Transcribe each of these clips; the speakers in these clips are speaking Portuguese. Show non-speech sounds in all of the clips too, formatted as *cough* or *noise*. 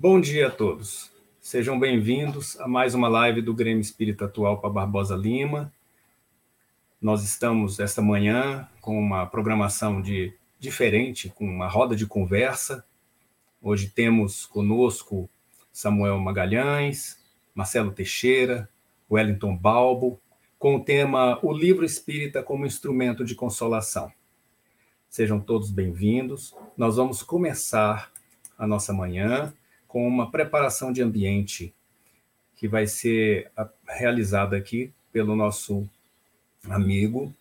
Bom dia a todos. Sejam bem-vindos a mais uma live do Grêmio Espírita Atual para Barbosa Lima. Nós estamos esta manhã com uma programação de diferente, com uma roda de conversa. Hoje temos conosco Samuel Magalhães, Marcelo Teixeira, Wellington Balbo, com o tema O Livro Espírita como Instrumento de Consolação. Sejam todos bem-vindos. Nós vamos começar a nossa manhã com uma preparação de ambiente que vai ser realizada aqui pelo nosso amigo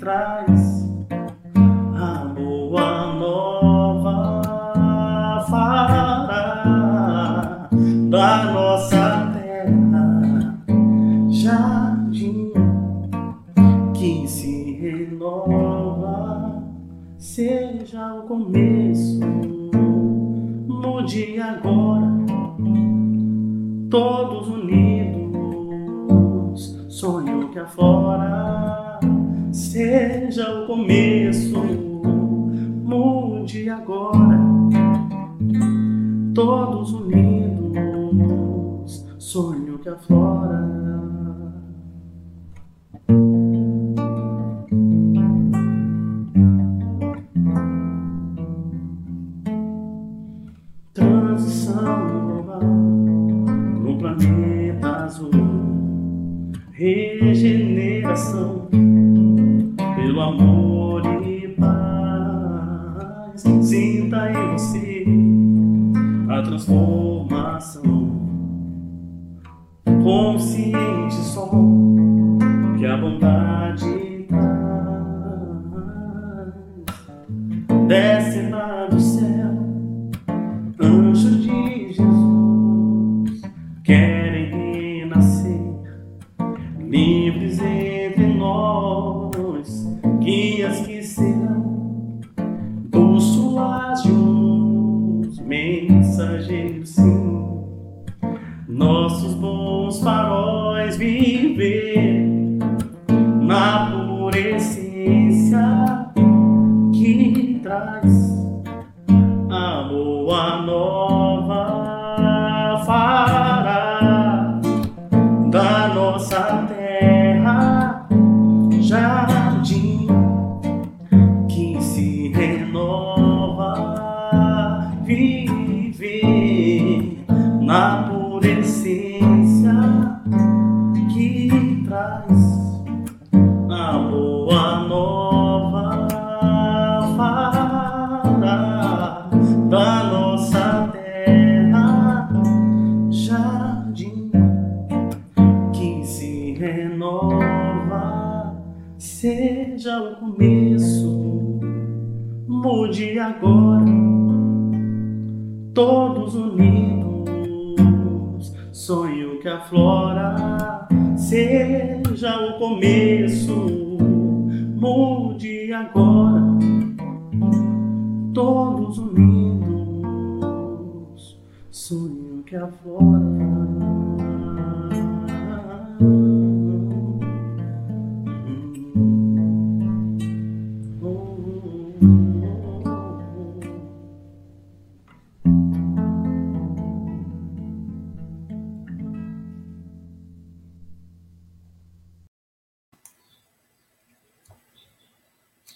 traz a boa nova fará da nossa todos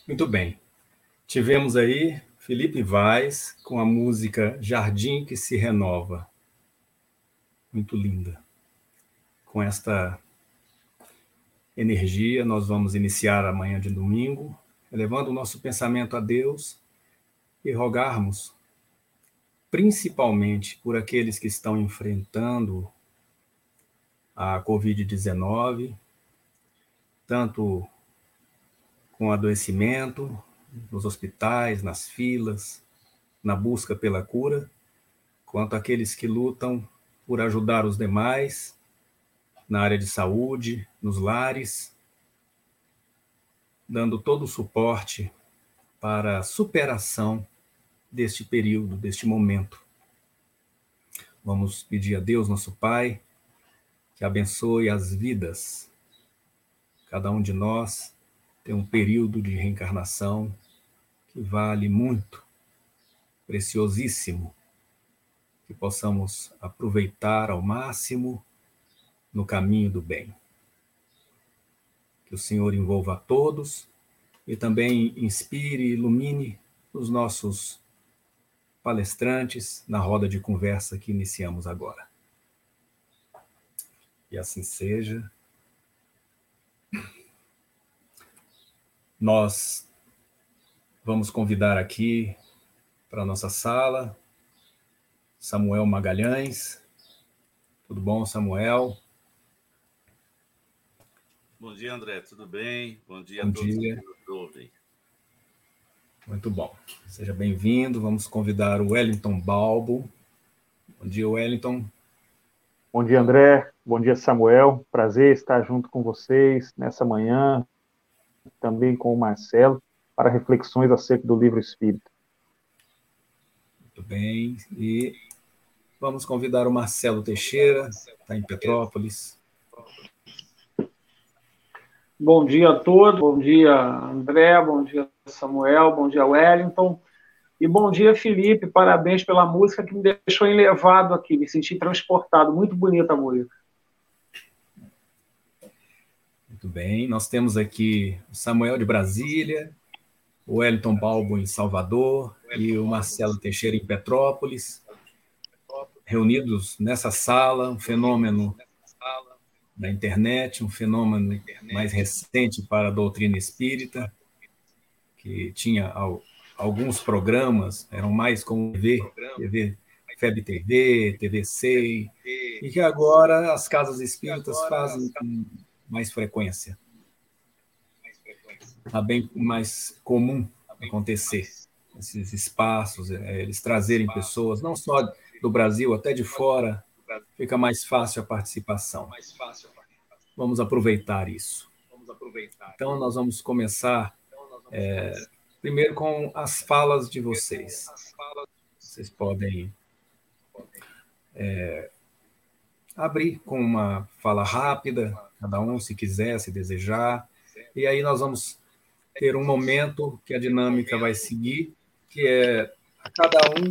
Muito bem. Tivemos aí Felipe Vaz com a música Jardim que se renova. Muito linda. Com esta energia, nós vamos iniciar a manhã de domingo, elevando o nosso pensamento a Deus e rogarmos, principalmente por aqueles que estão enfrentando a Covid-19, tanto com adoecimento, nos hospitais, nas filas, na busca pela cura, quanto aqueles que lutam por ajudar os demais na área de saúde, nos lares, dando todo o suporte para a superação deste período, deste momento. Vamos pedir a Deus, nosso Pai, que abençoe as vidas, cada um de nós tem um período de reencarnação que vale muito, preciosíssimo, que possamos aproveitar ao máximo no caminho do bem. Que o Senhor envolva a todos e também inspire e ilumine os nossos palestrantes na roda de conversa que iniciamos agora. E assim seja. Nós vamos convidar aqui para a nossa sala Samuel Magalhães. Tudo bom, Samuel? Bom dia, André. Tudo bem? Bom dia bom a todos dia. que nos ouvem. Muito bom. Seja bem-vindo. Vamos convidar o Wellington Balbo. Bom dia, Wellington. Bom dia, André. Bom dia, Samuel. Prazer estar junto com vocês nessa manhã, também com o Marcelo, para reflexões acerca do livro Espírito. Muito bem. E vamos convidar o Marcelo Teixeira, está em Petrópolis. Bom dia a todos, bom dia André, bom dia Samuel, bom dia Wellington e bom dia Felipe, parabéns pela música que me deixou elevado aqui, me senti transportado, muito bonita a música. Muito bem, nós temos aqui o Samuel de Brasília, o Wellington Balbo em Salvador e o Marcelo Teixeira em Petrópolis, reunidos nessa sala, um fenômeno da internet, um fenômeno mais recente para a doutrina espírita, que tinha alguns programas, eram mais como TV, TV FEB TV, TV SEI, e que agora as casas espíritas fazem mais frequência. Está bem mais comum acontecer esses espaços, é, eles trazerem pessoas, não só do Brasil, até de fora, fica mais fácil a participação. Vamos aproveitar isso. Então, nós vamos começar é, primeiro com as falas de vocês. Vocês podem é, abrir com uma fala rápida, cada um, se quiser, se desejar. E aí nós vamos ter um momento que a dinâmica vai seguir, que é a cada um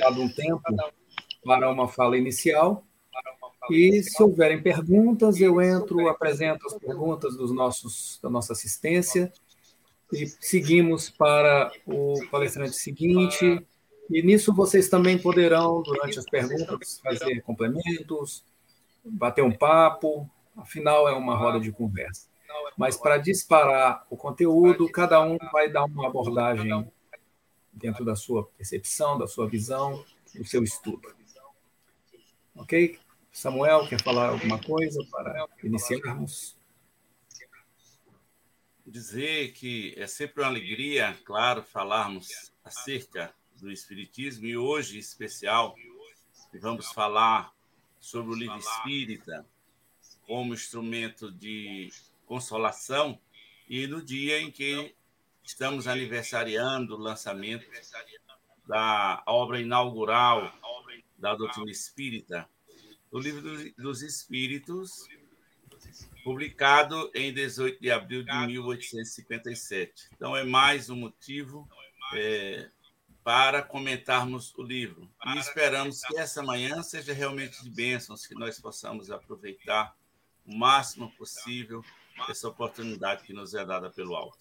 dado um tempo para uma fala inicial. E se houverem perguntas, eu entro, apresento as perguntas dos nossos da nossa assistência e seguimos para o palestrante seguinte. E nisso vocês também poderão, durante as perguntas, fazer complementos, bater um papo, Afinal, é uma roda de conversa. Mas para disparar o conteúdo, cada um vai dar uma abordagem dentro da sua percepção, da sua visão, do seu estudo. Ok? Samuel, quer falar alguma coisa para iniciarmos? Dizer que é sempre uma alegria, claro, falarmos acerca do Espiritismo e hoje, em especial, vamos falar sobre o livro espírita como instrumento de consolação e no dia em que estamos aniversariando o lançamento da obra inaugural da doutrina espírita, o livro dos Espíritos, publicado em 18 de abril de 1857. Então, é mais um motivo é, para comentarmos o livro. E esperamos que essa manhã seja realmente de bênçãos, que nós possamos aproveitar o máximo possível essa oportunidade que nos é dada pelo alto.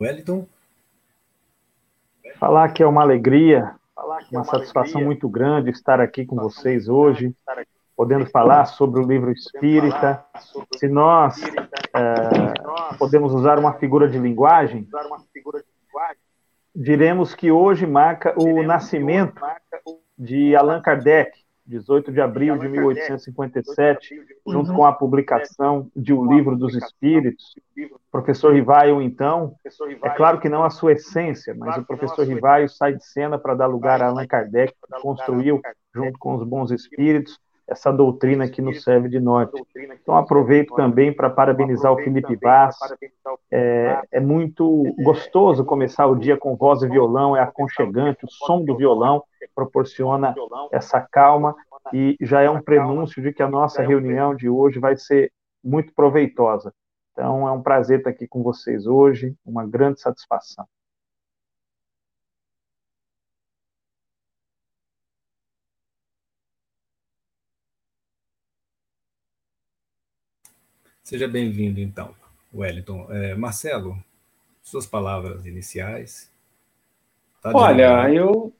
Wellington? Falar que é uma alegria, uma satisfação muito grande estar aqui com vocês hoje, podendo falar sobre o livro espírita. Se nós é, podemos usar uma figura de linguagem, diremos que hoje marca o nascimento de Allan Kardec, 18 de abril de 1857, junto com a publicação de O Livro dos Espíritos. O professor Rivaio, então, é claro que não a sua essência, mas o professor Rivaio sai de cena para dar lugar a Allan Kardec, que construiu, junto com os bons espíritos, essa doutrina que nos serve de norte. Então, aproveito também para parabenizar o Felipe Vaz. É, é, muito gostoso começar o dia com voz e violão, é aconchegante, o som do violão proporciona essa calma e já é um prenúncio de que a nossa reunião de hoje vai ser muito proveitosa. Então, é um prazer estar aqui com vocês hoje, uma grande satisfação. Seja bem-vindo, então, Wellington. É, Marcelo, suas palavras iniciais. Tá Olha, eu.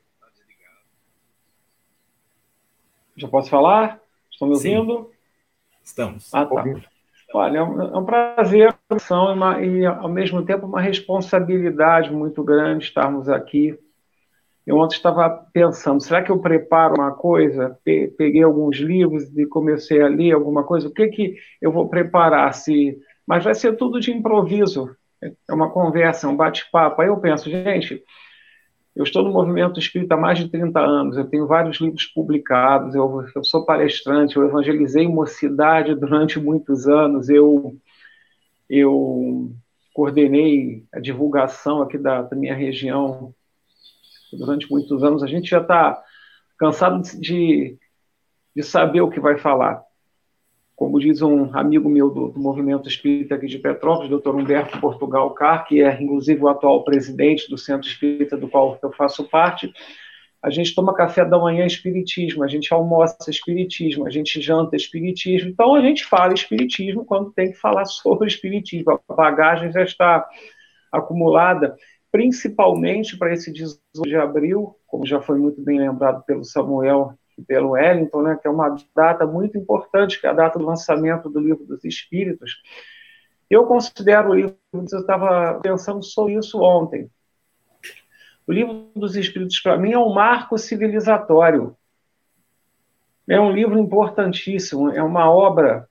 Já posso falar? Estão me ouvindo? Sim. Estamos. Ah, tá. Olha, é um, é um prazer e, ao mesmo tempo, uma responsabilidade muito grande estarmos aqui eu ontem estava pensando, será que eu preparo uma coisa? Peguei alguns livros e comecei a ler alguma coisa. O que que eu vou preparar? Se, mas vai ser tudo de improviso. É uma conversa, um bate-papo. Aí eu penso, gente, eu estou no movimento espírita há mais de 30 anos, eu tenho vários livros publicados, eu, eu sou palestrante, eu evangelizei mocidade durante muitos anos, eu, eu coordenei a divulgação aqui da, da minha região durante muitos anos, a gente já está cansado de, de saber o que vai falar. Como diz um amigo meu do, do movimento espírita aqui de Petrópolis, doutor Humberto Portugal Car, que é inclusive o atual presidente do centro espírita do qual eu faço parte, a gente toma café da manhã espiritismo, a gente almoça espiritismo, a gente janta espiritismo. Então a gente fala espiritismo quando tem que falar *laughs* sobre espiritismo. A bagagem já está acumulada principalmente para esse 18 de abril, como já foi muito bem lembrado pelo Samuel e pelo Wellington, né, que é uma data muito importante, que é a data do lançamento do Livro dos Espíritos. Eu considero o livro, eu estava pensando sobre isso ontem. O Livro dos Espíritos, para mim, é um marco civilizatório. É um livro importantíssimo, é uma obra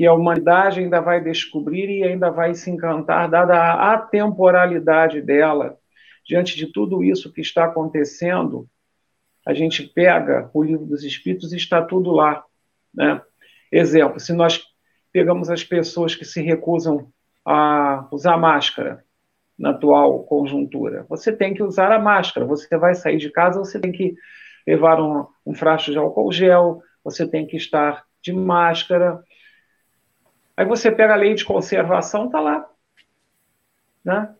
que a humanidade ainda vai descobrir e ainda vai se encantar, dada a atemporalidade dela. Diante de tudo isso que está acontecendo, a gente pega o livro dos Espíritos e está tudo lá. Né? Exemplo, se nós pegamos as pessoas que se recusam a usar máscara na atual conjuntura, você tem que usar a máscara. Você vai sair de casa, você tem que levar um, um frasco de álcool gel, você tem que estar de máscara, Aí você pega a lei de conservação, está lá. Né?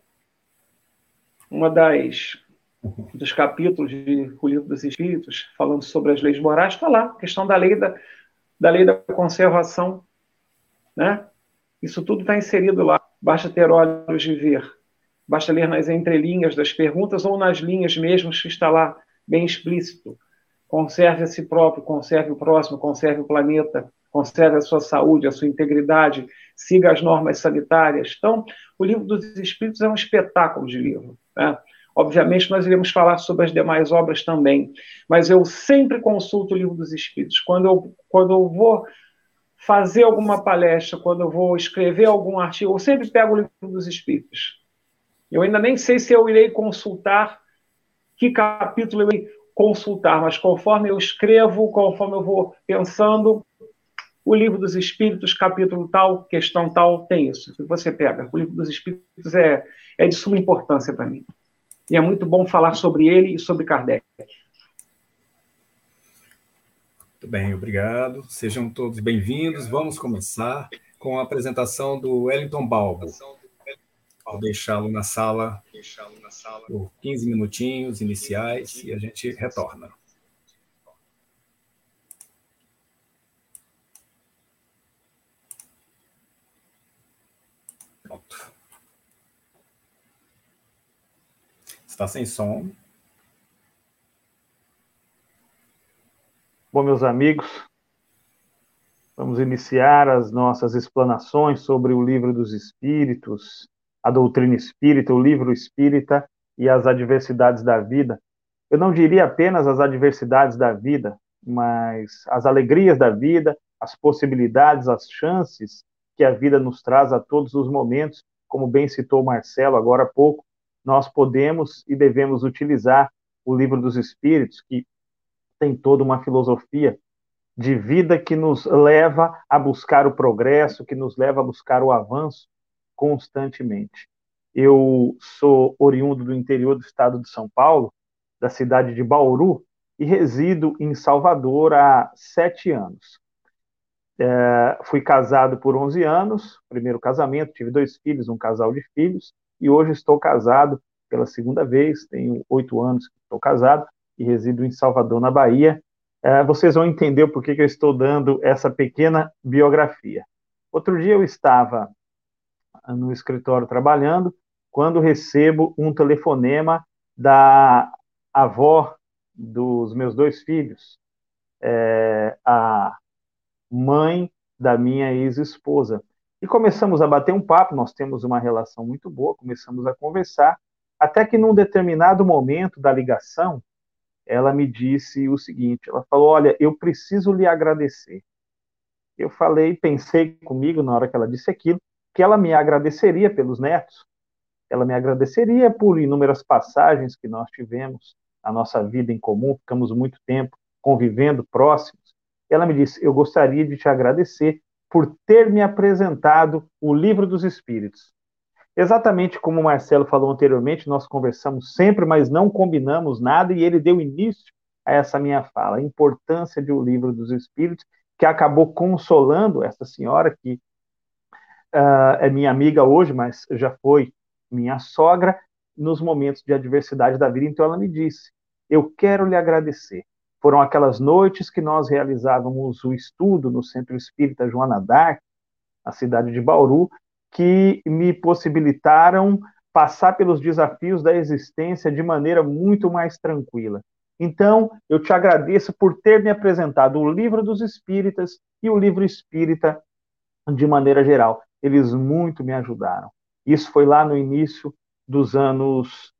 Uma das dos capítulos de O Livro dos Espíritos, falando sobre as leis morais, está lá. A questão da lei da, da lei da conservação. Né? Isso tudo está inserido lá. Basta ter olhos de ver. Basta ler nas entrelinhas das perguntas ou nas linhas mesmo que está lá, bem explícito. Conserve a si próprio, conserve o próximo, conserve o planeta conserve a sua saúde, a sua integridade, siga as normas sanitárias. Então, o livro dos Espíritos é um espetáculo de livro. Né? Obviamente, nós iremos falar sobre as demais obras também, mas eu sempre consulto o livro dos Espíritos. Quando eu, quando eu vou fazer alguma palestra, quando eu vou escrever algum artigo, eu sempre pego o livro dos Espíritos. Eu ainda nem sei se eu irei consultar que capítulo eu irei consultar, mas conforme eu escrevo, conforme eu vou pensando, o livro dos Espíritos, capítulo tal, questão tal, tem isso. Você pega. O livro dos Espíritos é, é de suma importância para mim. E é muito bom falar sobre ele e sobre Kardec. Muito bem, obrigado. Sejam todos bem-vindos. Vamos começar com a apresentação do Wellington Balbo. Vou deixá-lo na sala por 15 minutinhos iniciais e a gente retorna. Pronto. Está sem som. Bom, meus amigos, vamos iniciar as nossas explanações sobre o Livro dos Espíritos, a doutrina espírita, o livro espírita e as adversidades da vida. Eu não diria apenas as adversidades da vida, mas as alegrias da vida, as possibilidades, as chances que a vida nos traz a todos os momentos, como bem citou Marcelo agora há pouco, nós podemos e devemos utilizar o livro dos Espíritos, que tem toda uma filosofia de vida que nos leva a buscar o progresso, que nos leva a buscar o avanço constantemente. Eu sou oriundo do interior do estado de São Paulo, da cidade de Bauru, e resido em Salvador há sete anos. É, fui casado por 11 anos, primeiro casamento, tive dois filhos, um casal de filhos, e hoje estou casado pela segunda vez, tenho oito anos que estou casado e resido em Salvador, na Bahia. É, vocês vão entender por que, que eu estou dando essa pequena biografia. Outro dia eu estava no escritório trabalhando quando recebo um telefonema da avó dos meus dois filhos, é, a mãe da minha ex-esposa. E começamos a bater um papo, nós temos uma relação muito boa, começamos a conversar, até que num determinado momento da ligação, ela me disse o seguinte: ela falou, olha, eu preciso lhe agradecer. Eu falei, pensei comigo na hora que ela disse aquilo, que ela me agradeceria pelos netos, ela me agradeceria por inúmeras passagens que nós tivemos na nossa vida em comum, ficamos muito tempo convivendo próximos, ela me disse: Eu gostaria de te agradecer por ter me apresentado o Livro dos Espíritos. Exatamente como o Marcelo falou anteriormente, nós conversamos sempre, mas não combinamos nada, e ele deu início a essa minha fala, a importância de o Livro dos Espíritos, que acabou consolando essa senhora, que uh, é minha amiga hoje, mas já foi minha sogra, nos momentos de adversidade da vida. Então ela me disse: Eu quero lhe agradecer foram aquelas noites que nós realizávamos o estudo no Centro Espírita Joana Dark, na cidade de Bauru, que me possibilitaram passar pelos desafios da existência de maneira muito mais tranquila. Então, eu te agradeço por ter me apresentado o livro dos Espíritas e o livro Espírita de maneira geral. Eles muito me ajudaram. Isso foi lá no início dos anos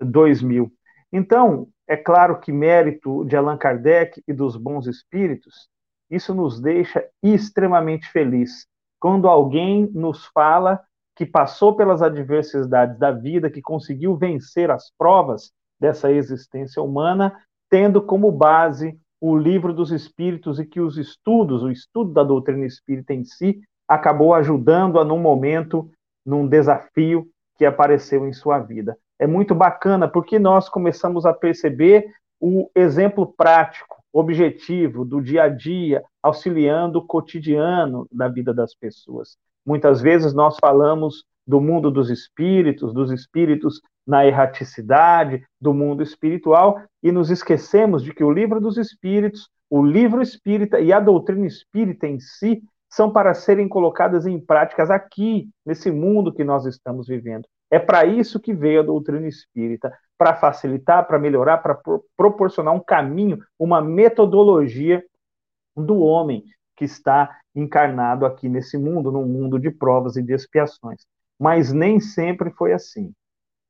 2000. Então, é claro que mérito de Allan Kardec e dos bons espíritos, isso nos deixa extremamente feliz. Quando alguém nos fala que passou pelas adversidades da vida, que conseguiu vencer as provas dessa existência humana, tendo como base o livro dos espíritos e que os estudos, o estudo da doutrina espírita em si, acabou ajudando-a num momento, num desafio que apareceu em sua vida é muito bacana porque nós começamos a perceber o exemplo prático, objetivo do dia a dia, auxiliando o cotidiano da vida das pessoas. Muitas vezes nós falamos do mundo dos espíritos, dos espíritos na erraticidade, do mundo espiritual, e nos esquecemos de que o livro dos espíritos, o livro espírita e a doutrina espírita em si são para serem colocadas em práticas aqui, nesse mundo que nós estamos vivendo. É para isso que veio a doutrina espírita, para facilitar, para melhorar, para pro proporcionar um caminho, uma metodologia do homem que está encarnado aqui nesse mundo, num mundo de provas e de expiações. Mas nem sempre foi assim.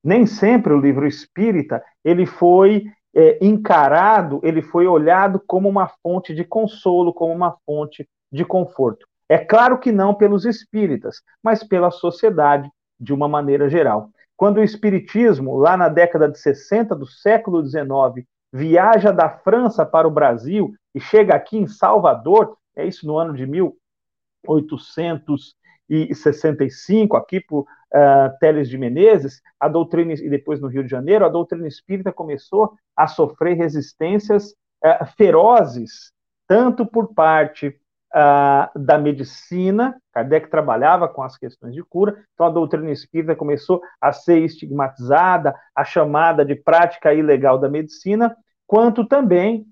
Nem sempre o livro espírita ele foi é, encarado, ele foi olhado como uma fonte de consolo, como uma fonte de conforto. É claro que não pelos espíritas, mas pela sociedade, de uma maneira geral. quando o Espiritismo, lá na década de 60 do século XIX, viaja da França para o Brasil e chega aqui em Salvador, é isso no ano de 1865, aqui por uh, Teles de Menezes, a doutrina, e depois no Rio de Janeiro, a doutrina espírita começou a sofrer resistências uh, ferozes, tanto por parte uh, da medicina, Kardec trabalhava com as questões de cura, então a doutrina espírita começou a ser estigmatizada, a chamada de prática ilegal da medicina, quanto também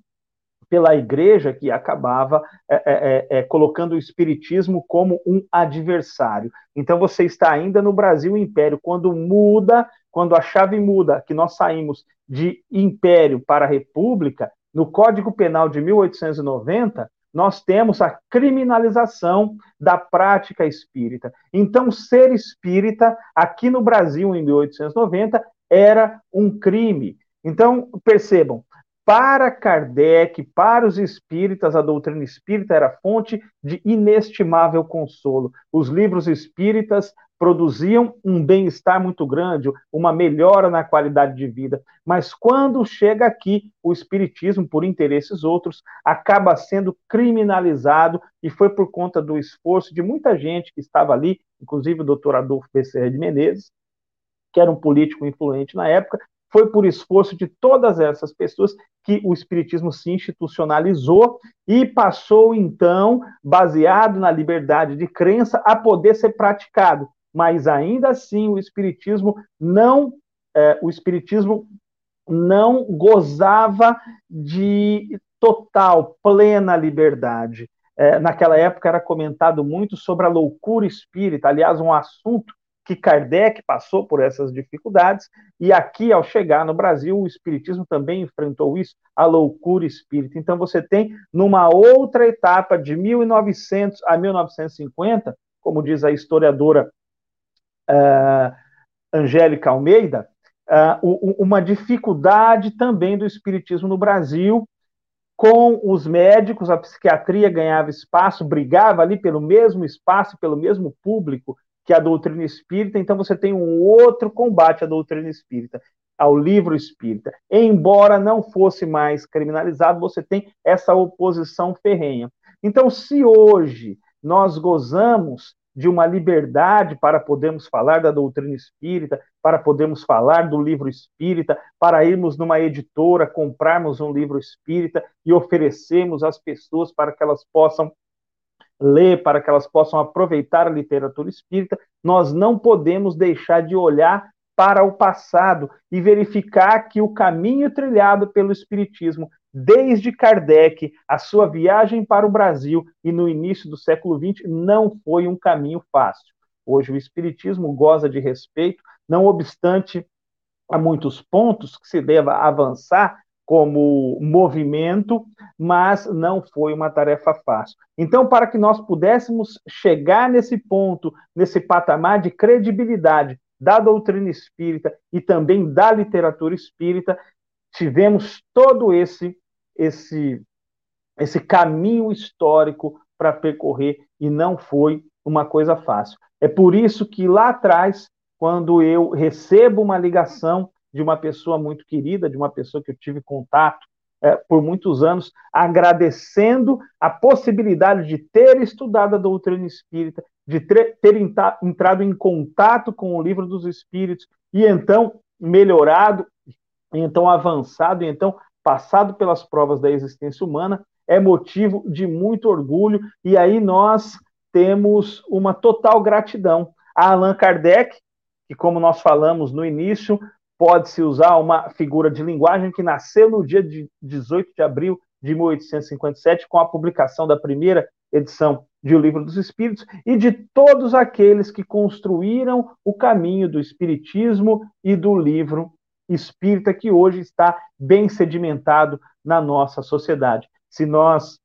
pela igreja que acabava é, é, é, colocando o espiritismo como um adversário. Então você está ainda no Brasil Império, quando muda, quando a chave muda, que nós saímos de império para república, no Código Penal de 1890, nós temos a criminalização da prática espírita. Então, ser espírita, aqui no Brasil, em 1890, era um crime. Então, percebam, para Kardec, para os espíritas, a doutrina espírita era fonte de inestimável consolo. Os livros espíritas produziam um bem-estar muito grande, uma melhora na qualidade de vida. Mas quando chega aqui, o espiritismo, por interesses outros, acaba sendo criminalizado e foi por conta do esforço de muita gente que estava ali, inclusive o doutor Adolfo Bezerra de Menezes, que era um político influente na época, foi por esforço de todas essas pessoas que o Espiritismo se institucionalizou e passou, então, baseado na liberdade de crença, a poder ser praticado. Mas ainda assim, o Espiritismo não, é, o Espiritismo não gozava de total, plena liberdade. É, naquela época era comentado muito sobre a loucura espírita, aliás, um assunto que Kardec passou por essas dificuldades, e aqui, ao chegar no Brasil, o Espiritismo também enfrentou isso, a loucura espírita. Então, você tem, numa outra etapa, de 1900 a 1950, como diz a historiadora uh, Angélica Almeida, uh, uma dificuldade também do Espiritismo no Brasil, com os médicos, a psiquiatria ganhava espaço, brigava ali pelo mesmo espaço, pelo mesmo público, que a doutrina espírita, então você tem um outro combate à doutrina espírita, ao livro espírita. Embora não fosse mais criminalizado, você tem essa oposição ferrenha. Então, se hoje nós gozamos de uma liberdade para podermos falar da doutrina espírita, para podermos falar do livro espírita, para irmos numa editora, comprarmos um livro espírita e oferecermos às pessoas para que elas possam ler, para que elas possam aproveitar a literatura espírita, nós não podemos deixar de olhar para o passado e verificar que o caminho trilhado pelo Espiritismo, desde Kardec, a sua viagem para o Brasil e no início do século XX, não foi um caminho fácil. Hoje o Espiritismo goza de respeito, não obstante há muitos pontos que se deva avançar, como movimento, mas não foi uma tarefa fácil. Então, para que nós pudéssemos chegar nesse ponto, nesse patamar de credibilidade da doutrina espírita e também da literatura espírita, tivemos todo esse esse esse caminho histórico para percorrer e não foi uma coisa fácil. É por isso que lá atrás, quando eu recebo uma ligação de uma pessoa muito querida, de uma pessoa que eu tive contato é, por muitos anos, agradecendo a possibilidade de ter estudado a doutrina espírita, de ter, ter entrado em contato com o livro dos espíritos e então melhorado, e então avançado, e então passado pelas provas da existência humana, é motivo de muito orgulho, e aí nós temos uma total gratidão. A Allan Kardec, que, como nós falamos no início, pode-se usar uma figura de linguagem que nasceu no dia de 18 de abril de 1857, com a publicação da primeira edição de O Livro dos Espíritos, e de todos aqueles que construíram o caminho do Espiritismo e do livro espírita, que hoje está bem sedimentado na nossa sociedade. Se nós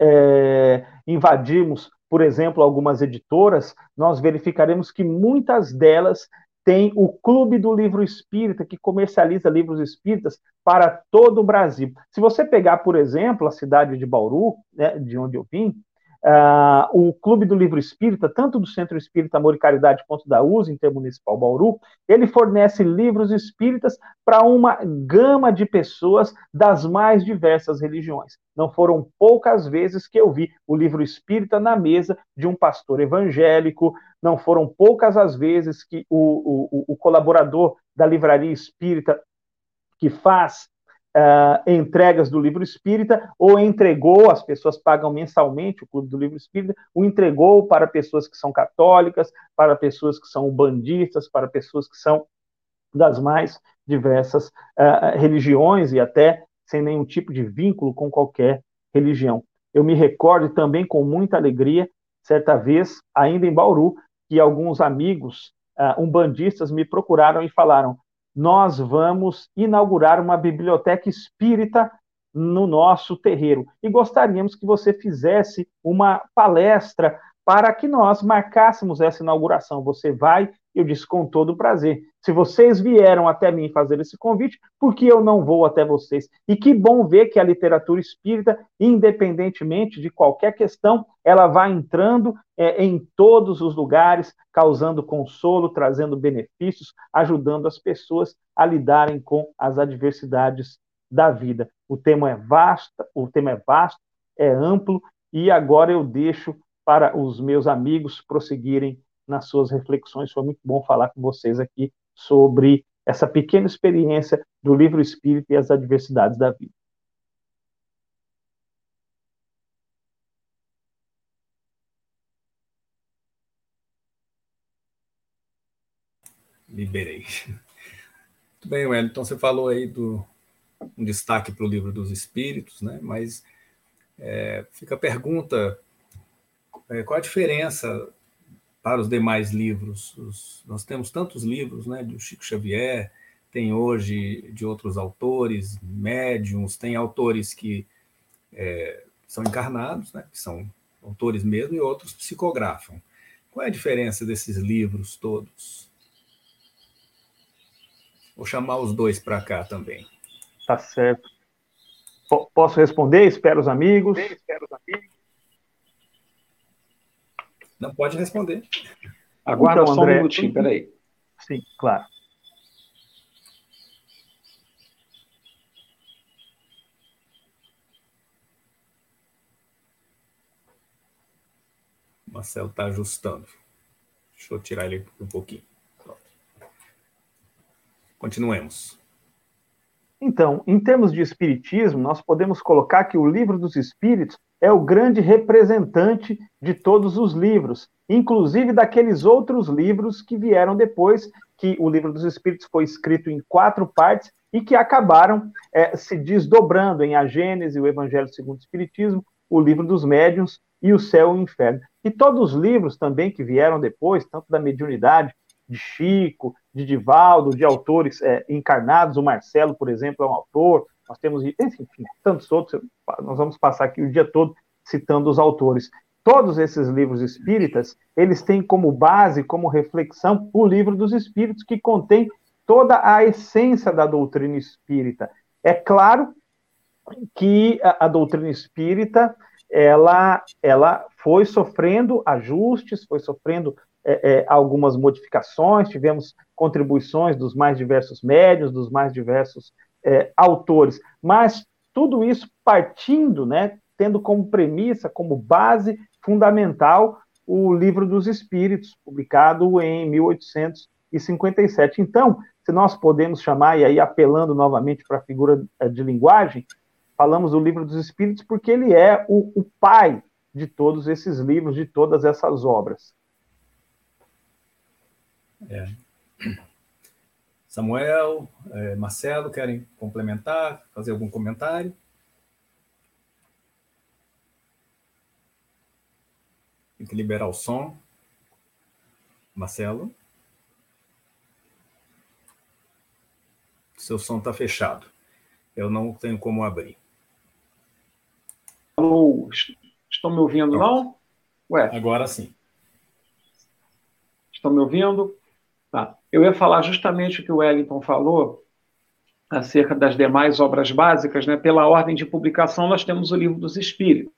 é, invadirmos, por exemplo, algumas editoras, nós verificaremos que muitas delas tem o Clube do Livro Espírita, que comercializa livros espíritas para todo o Brasil. Se você pegar, por exemplo, a cidade de Bauru, né, de onde eu vim, Uh, o Clube do Livro Espírita, tanto do Centro Espírita Amor e Caridade quanto da USA, Intermunicipal Bauru, ele fornece livros espíritas para uma gama de pessoas das mais diversas religiões. Não foram poucas vezes que eu vi o livro espírita na mesa de um pastor evangélico, não foram poucas as vezes que o, o, o colaborador da livraria espírita que faz uh, entregas do livro espírita, ou entregou, as pessoas pagam mensalmente o Clube do Livro Espírita, o entregou para pessoas que são católicas, para pessoas que são bandistas, para pessoas que são das mais diversas uh, religiões e até sem nenhum tipo de vínculo com qualquer religião. Eu me recordo também com muita alegria, certa vez, ainda em Bauru, que alguns amigos uh, umbandistas me procuraram e falaram: nós vamos inaugurar uma biblioteca espírita no nosso terreiro. E gostaríamos que você fizesse uma palestra para que nós marcássemos essa inauguração. Você vai eu disse com todo prazer. Se vocês vieram até mim fazer esse convite, por que eu não vou até vocês? E que bom ver que a literatura espírita, independentemente de qualquer questão, ela vai entrando é, em todos os lugares, causando consolo, trazendo benefícios, ajudando as pessoas a lidarem com as adversidades da vida. O tema é vasto, o tema é vasto, é amplo, e agora eu deixo para os meus amigos prosseguirem nas suas reflexões. Foi muito bom falar com vocês aqui sobre essa pequena experiência do livro espírita e as adversidades da vida. Liberei. Muito bem, Wellington, você falou aí do um destaque para o livro dos Espíritos, né? mas é, fica a pergunta: é, qual a diferença para os demais livros. Os, nós temos tantos livros, né, do Chico Xavier, tem hoje de outros autores, médiums, tem autores que é, são encarnados, né, que são autores mesmo, e outros psicografam. Qual é a diferença desses livros todos? Vou chamar os dois para cá também. Tá certo. P posso responder? Espero os amigos. Espero os amigos. Não pode responder. Aguarda então, só André, um minutinho, peraí. Sim, claro. Marcelo está ajustando. Deixa eu tirar ele um pouquinho. Pronto. Continuemos. Então, em termos de espiritismo, nós podemos colocar que o livro dos espíritos é o grande representante de todos os livros, inclusive daqueles outros livros que vieram depois, que o livro dos Espíritos foi escrito em quatro partes e que acabaram é, se desdobrando em A Gênese, o Evangelho segundo o Espiritismo, o livro dos Médiuns e o Céu e o Inferno. E todos os livros também que vieram depois, tanto da mediunidade de Chico, de Divaldo, de autores é, encarnados, o Marcelo, por exemplo, é um autor, nós temos, enfim, tantos outros, nós vamos passar aqui o dia todo citando os autores. Todos esses livros espíritas, eles têm como base, como reflexão, o livro dos espíritos, que contém toda a essência da doutrina espírita. É claro que a, a doutrina espírita, ela, ela foi sofrendo ajustes, foi sofrendo é, é, algumas modificações, tivemos contribuições dos mais diversos médios, dos mais diversos é, autores, mas tudo isso partindo, né, tendo como premissa, como base fundamental, o Livro dos Espíritos, publicado em 1857. Então, se nós podemos chamar, e aí apelando novamente para a figura é, de linguagem, falamos do Livro dos Espíritos porque ele é o, o pai de todos esses livros, de todas essas obras. É. Samuel, é, Marcelo, querem complementar, fazer algum comentário? Tem que liberar o som. Marcelo? Seu som está fechado. Eu não tenho como abrir. Alô, estão me ouvindo, não? Ué. Agora sim. Estão me ouvindo? Eu ia falar justamente o que o Wellington falou acerca das demais obras básicas, né? Pela ordem de publicação, nós temos o Livro dos Espíritos.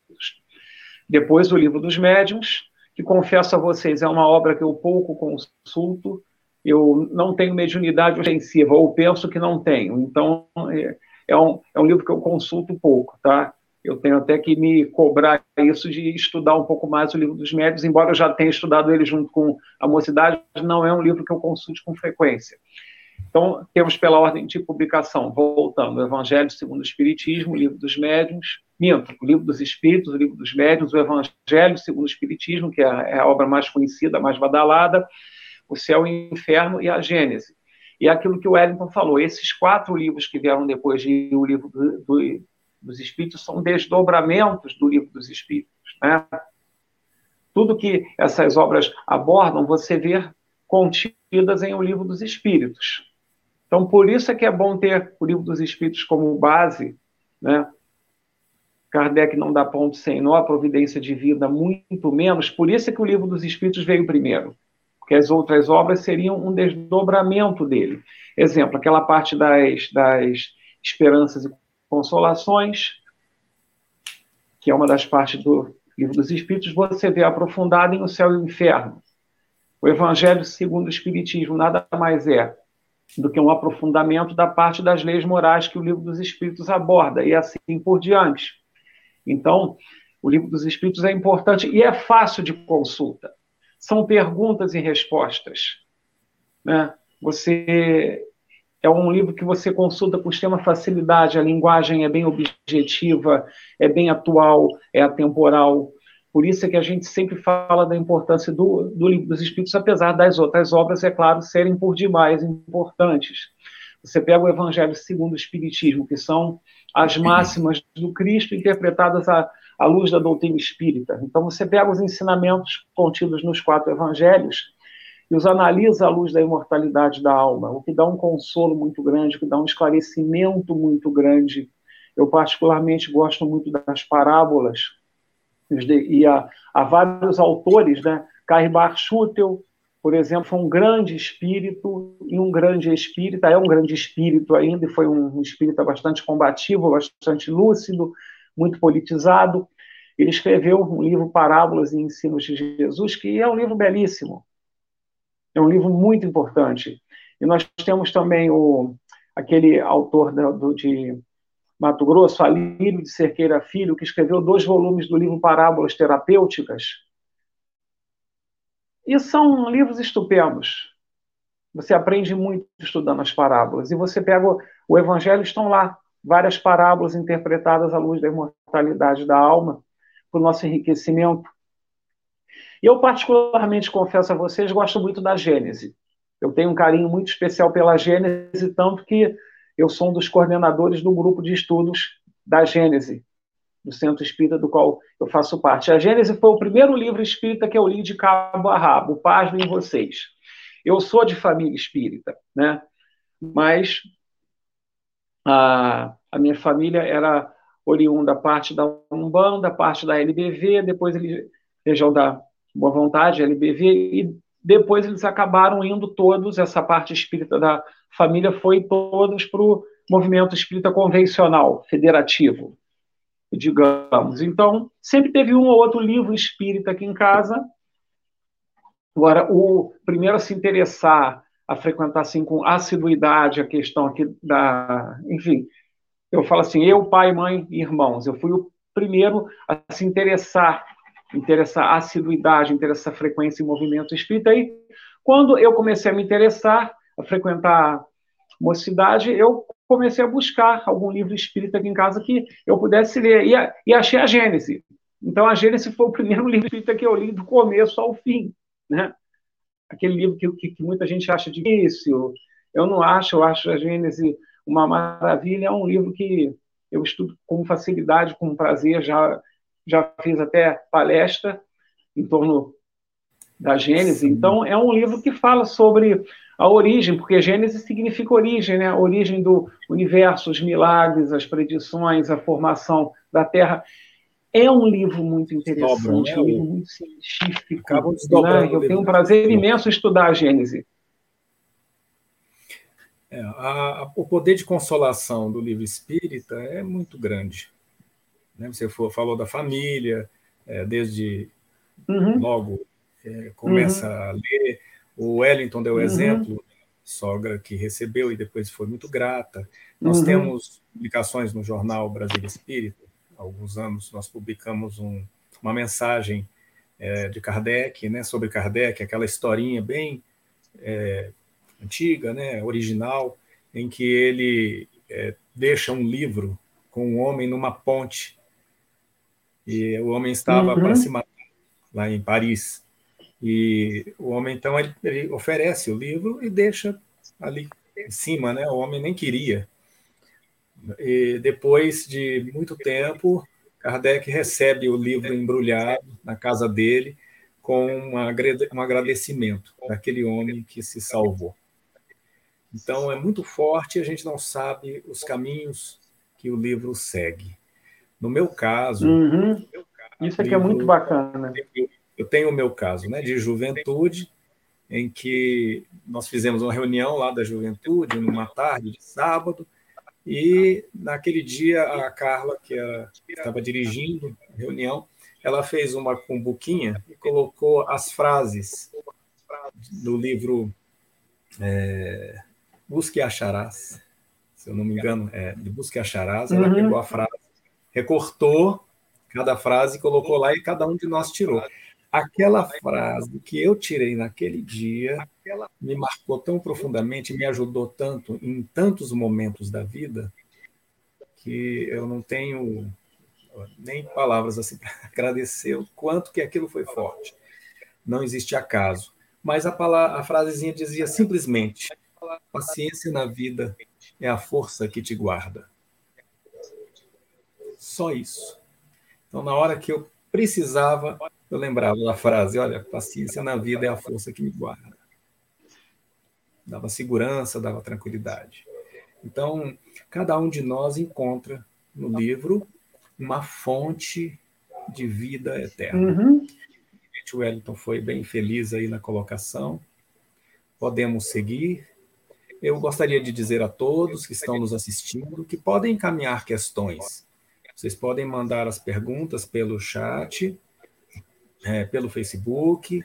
Depois o livro dos médiuns, que confesso a vocês, é uma obra que eu pouco consulto, eu não tenho mediunidade ostensiva, ou penso que não tenho. Então, é, é, um, é um livro que eu consulto pouco, tá? Eu tenho até que me cobrar isso de estudar um pouco mais o livro dos médios, embora eu já tenha estudado ele junto com a mocidade, não é um livro que eu consulte com frequência. Então, temos pela ordem de publicação, voltando, Evangelho segundo o Espiritismo, Livro dos Médiuns, minto, o Livro dos Espíritos, Livro dos Médiuns, o Evangelho segundo o Espiritismo, que é a, é a obra mais conhecida, mais badalada, o Céu e o Inferno e a Gênese. E é aquilo que o Wellington falou, esses quatro livros que vieram depois de o Livro do, do, dos Espíritos são desdobramentos do Livro dos Espíritos. Né? Tudo que essas obras abordam, você vê contidas em O Livro dos Espíritos. Então, por isso é que é bom ter o Livro dos Espíritos como base, né? Kardec não dá ponto sem nó, a providência de vida muito menos, por isso é que o Livro dos Espíritos veio primeiro, porque as outras obras seriam um desdobramento dele. Exemplo, aquela parte das, das esperanças e consolações, que é uma das partes do Livro dos Espíritos, você vê aprofundado em O Céu e o Inferno. O Evangelho segundo o Espiritismo nada mais é do que um aprofundamento da parte das leis morais que o Livro dos Espíritos aborda, e assim por diante. Então, o Livro dos Espíritos é importante e é fácil de consulta. São perguntas e respostas. Né? Você é um livro que você consulta com extrema facilidade, a linguagem é bem objetiva, é bem atual, é atemporal. Por isso é que a gente sempre fala da importância do, do livro dos Espíritos, apesar das outras obras, é claro, serem por demais importantes. Você pega o Evangelho segundo o Espiritismo, que são as máximas do Cristo interpretadas à, à luz da doutrina espírita. Então, você pega os ensinamentos contidos nos quatro evangelhos e os analisa à luz da imortalidade da alma, o que dá um consolo muito grande, o que dá um esclarecimento muito grande. Eu, particularmente, gosto muito das parábolas, e há, há vários autores, né? Carribar Schutel, por exemplo, foi um grande espírito e um grande espírita, é um grande espírito ainda, e foi um espírita bastante combativo, bastante lúcido, muito politizado. Ele escreveu um livro Parábolas e Ensinos de Jesus, que é um livro belíssimo. É um livro muito importante. E nós temos também o, aquele autor do, de Mato Grosso, Alírio de Cerqueira Filho, que escreveu dois volumes do livro Parábolas Terapêuticas. E são livros estupendos. Você aprende muito estudando as parábolas. E você pega o, o Evangelho, estão lá várias parábolas interpretadas à luz da imortalidade da alma, para o nosso enriquecimento. Eu, particularmente, confesso a vocês, gosto muito da Gênese. Eu tenho um carinho muito especial pela Gênese, tanto que eu sou um dos coordenadores do grupo de estudos da Gênese, do Centro Espírita, do qual eu faço parte. A Gênese foi o primeiro livro espírita que eu li de cabo a rabo, paz em vocês. Eu sou de família espírita, né? mas a, a minha família era oriunda parte da Umbanda, parte da LBV, depois ele, região da Boa Vontade, LBV, e depois eles acabaram indo todos, essa parte espírita da família foi todos para o movimento espírita convencional, federativo, digamos. Então, sempre teve um ou outro livro espírita aqui em casa. Agora, o primeiro a se interessar, a frequentar assim com assiduidade a questão aqui da, enfim, eu falo assim, eu, pai, mãe e irmãos, eu fui o primeiro a se interessar interessa assiduidade, interessa frequência em movimento espírita. E quando eu comecei a me interessar, a frequentar mocidade, eu comecei a buscar algum livro espírita aqui em casa que eu pudesse ler. E, e achei a Gênese. Então, a Gênese foi o primeiro *laughs* livro espírita que eu li do começo ao fim. Né? Aquele livro que, que, que muita gente acha difícil. Eu não acho, eu acho a Gênese uma maravilha. É um livro que eu estudo com facilidade, com prazer, já já fiz até palestra em torno da Gênese. Sim. Então, é um livro que fala sobre a origem, porque Gênesis significa origem, né? A origem do universo, os milagres, as predições, a formação da Terra. É um livro muito interessante, né? um livro muito científico. Né? Eu tenho um prazer imenso em estudar a Gênese. É, a, a, o poder de consolação do livro espírita é muito grande. Né? Você for, falou da família, é, desde uhum. logo é, começa uhum. a ler. O Wellington deu uhum. exemplo, sogra que recebeu e depois foi muito grata. Nós uhum. temos publicações no jornal Brasil Espírita. Há alguns anos nós publicamos um, uma mensagem é, de Kardec, né, sobre Kardec, aquela historinha bem é, antiga, né, original, em que ele é, deixa um livro com um homem numa ponte e o homem estava uhum. para se matar lá em Paris. E o homem, então, ele, ele, oferece o livro e deixa ali em cima, né? O homem nem queria. E depois de muito tempo, Kardec recebe o livro embrulhado na casa dele com um agradecimento daquele homem que se salvou. Então, é muito forte, a gente não sabe os caminhos que o livro segue. No meu caso. Uhum. Isso aqui é muito bacana. Eu tenho o meu caso né, de juventude, em que nós fizemos uma reunião lá da juventude, numa tarde de sábado, e naquele dia a Carla, que era, estava dirigindo a reunião, ela fez uma cumbuquinha e colocou as frases do livro é, Busque Acharás, se eu não me engano, é, de Busque Acharás, ela uhum. pegou a frase recortou cada frase, colocou lá e cada um de nós tirou. Aquela frase que eu tirei naquele dia me marcou tão profundamente, me ajudou tanto em tantos momentos da vida, que eu não tenho nem palavras assim para *laughs* agradecer o quanto que aquilo foi forte. Não existe acaso. Mas a, palavra, a frasezinha dizia simplesmente: paciência na vida é a força que te guarda. Só isso. Então, na hora que eu precisava, eu lembrava da frase: olha, paciência na vida é a força que me guarda. Dava segurança, dava tranquilidade. Então, cada um de nós encontra no livro uma fonte de vida eterna. Uhum. O Wellington foi bem feliz aí na colocação. Podemos seguir. Eu gostaria de dizer a todos que estão nos assistindo que podem encaminhar questões vocês podem mandar as perguntas pelo chat, é, pelo Facebook,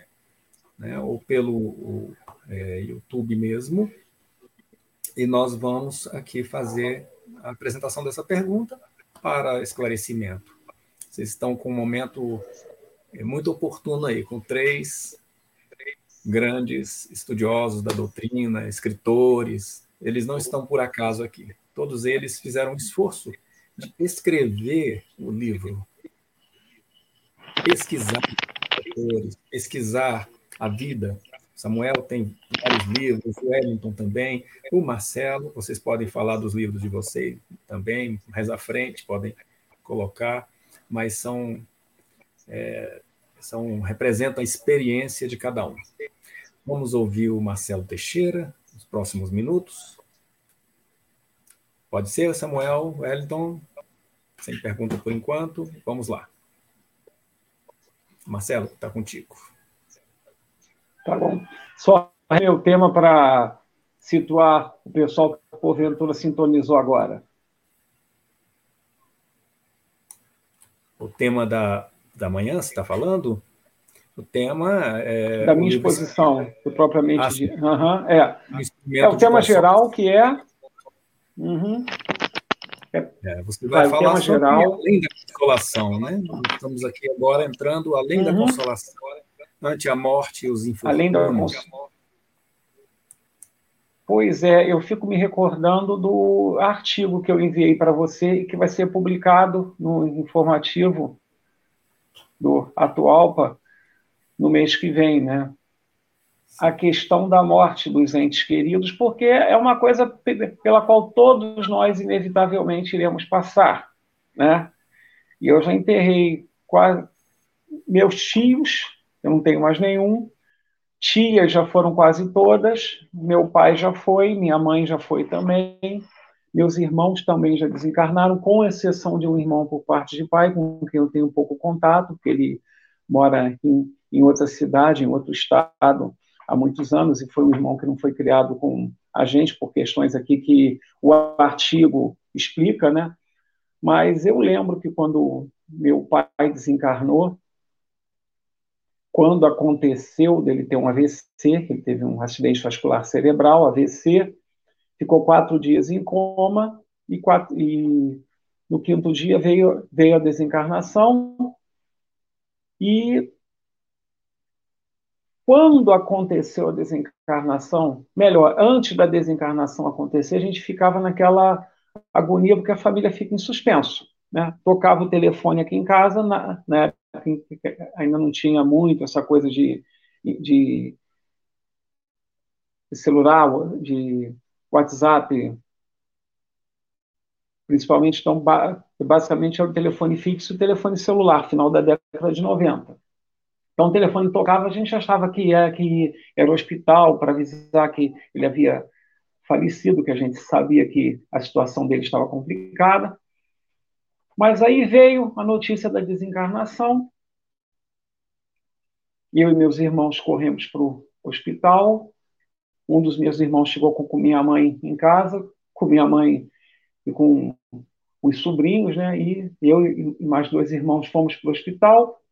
né, ou pelo o, é, YouTube mesmo, e nós vamos aqui fazer a apresentação dessa pergunta para esclarecimento. Vocês estão com um momento é, muito oportuno aí, com três grandes estudiosos da doutrina, escritores, eles não estão por acaso aqui. Todos eles fizeram um esforço escrever o livro, pesquisar pesquisar a vida. Samuel tem vários livros, o Wellington também, o Marcelo, vocês podem falar dos livros de vocês também, mais à frente, podem colocar, mas são, é, são representam a experiência de cada um. Vamos ouvir o Marcelo Teixeira nos próximos minutos. Pode ser, Samuel, Wellington? Sem pergunta por enquanto. Vamos lá. Marcelo, está contigo. Tá bom. Só o tema para situar o pessoal que porventura sintonizou agora. O tema da, da manhã, você está falando? O tema é. Da minha exposição, propriamente. Ah, de... uhum, é. é o tema geral que é Uhum. É, você vai, vai falar sobre geral. além da consolação, né? Estamos aqui agora entrando além uhum. da consolação, ante a morte e os infortúnios. Além da consolação. Pois é, eu fico me recordando do artigo que eu enviei para você e que vai ser publicado no informativo do Atualpa no mês que vem, né? A questão da morte dos entes queridos, porque é uma coisa pela qual todos nós inevitavelmente iremos passar, né? E eu já enterrei quase meus tios, eu não tenho mais nenhum, tias já foram quase todas, meu pai já foi, minha mãe já foi também, meus irmãos também já desencarnaram, com exceção de um irmão por parte de pai, com quem eu tenho pouco contato, porque ele mora em, em outra cidade, em outro estado, há muitos anos e foi um irmão que não foi criado com a gente por questões aqui que o artigo explica, né? Mas eu lembro que quando meu pai desencarnou, quando aconteceu dele ter um AVC, que ele teve um acidente vascular cerebral, AVC, ficou quatro dias em coma e, quatro, e no quinto dia veio, veio a desencarnação e quando aconteceu a desencarnação, melhor, antes da desencarnação acontecer, a gente ficava naquela agonia porque a família fica em suspenso. Né? Tocava o telefone aqui em casa, na, na época ainda não tinha muito essa coisa de, de, de celular, de WhatsApp, principalmente, então, basicamente era o telefone fixo e o telefone celular, final da década de 90. Então, o telefone tocava, a gente achava que era, que era o hospital para avisar que ele havia falecido, que a gente sabia que a situação dele estava complicada. Mas aí veio a notícia da desencarnação. Eu e meus irmãos corremos para o hospital. Um dos meus irmãos chegou com, minha mãe em casa, com minha mãe e com os sobrinhos, né? E eu e mais dois irmãos fomos para o hospital.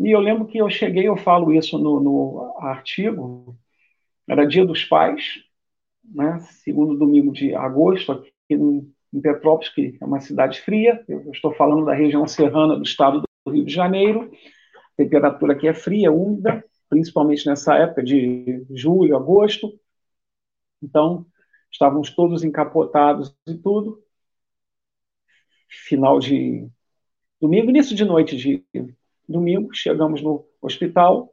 E eu lembro que eu cheguei, eu falo isso no, no artigo, era Dia dos Pais, né? segundo domingo de agosto, aqui em Petrópolis, que é uma cidade fria. Eu estou falando da região serrana do estado do Rio de Janeiro. A temperatura aqui é fria, úmida, principalmente nessa época de julho, agosto. Então, estávamos todos encapotados e tudo. Final de domingo, início de noite de domingo, chegamos no hospital.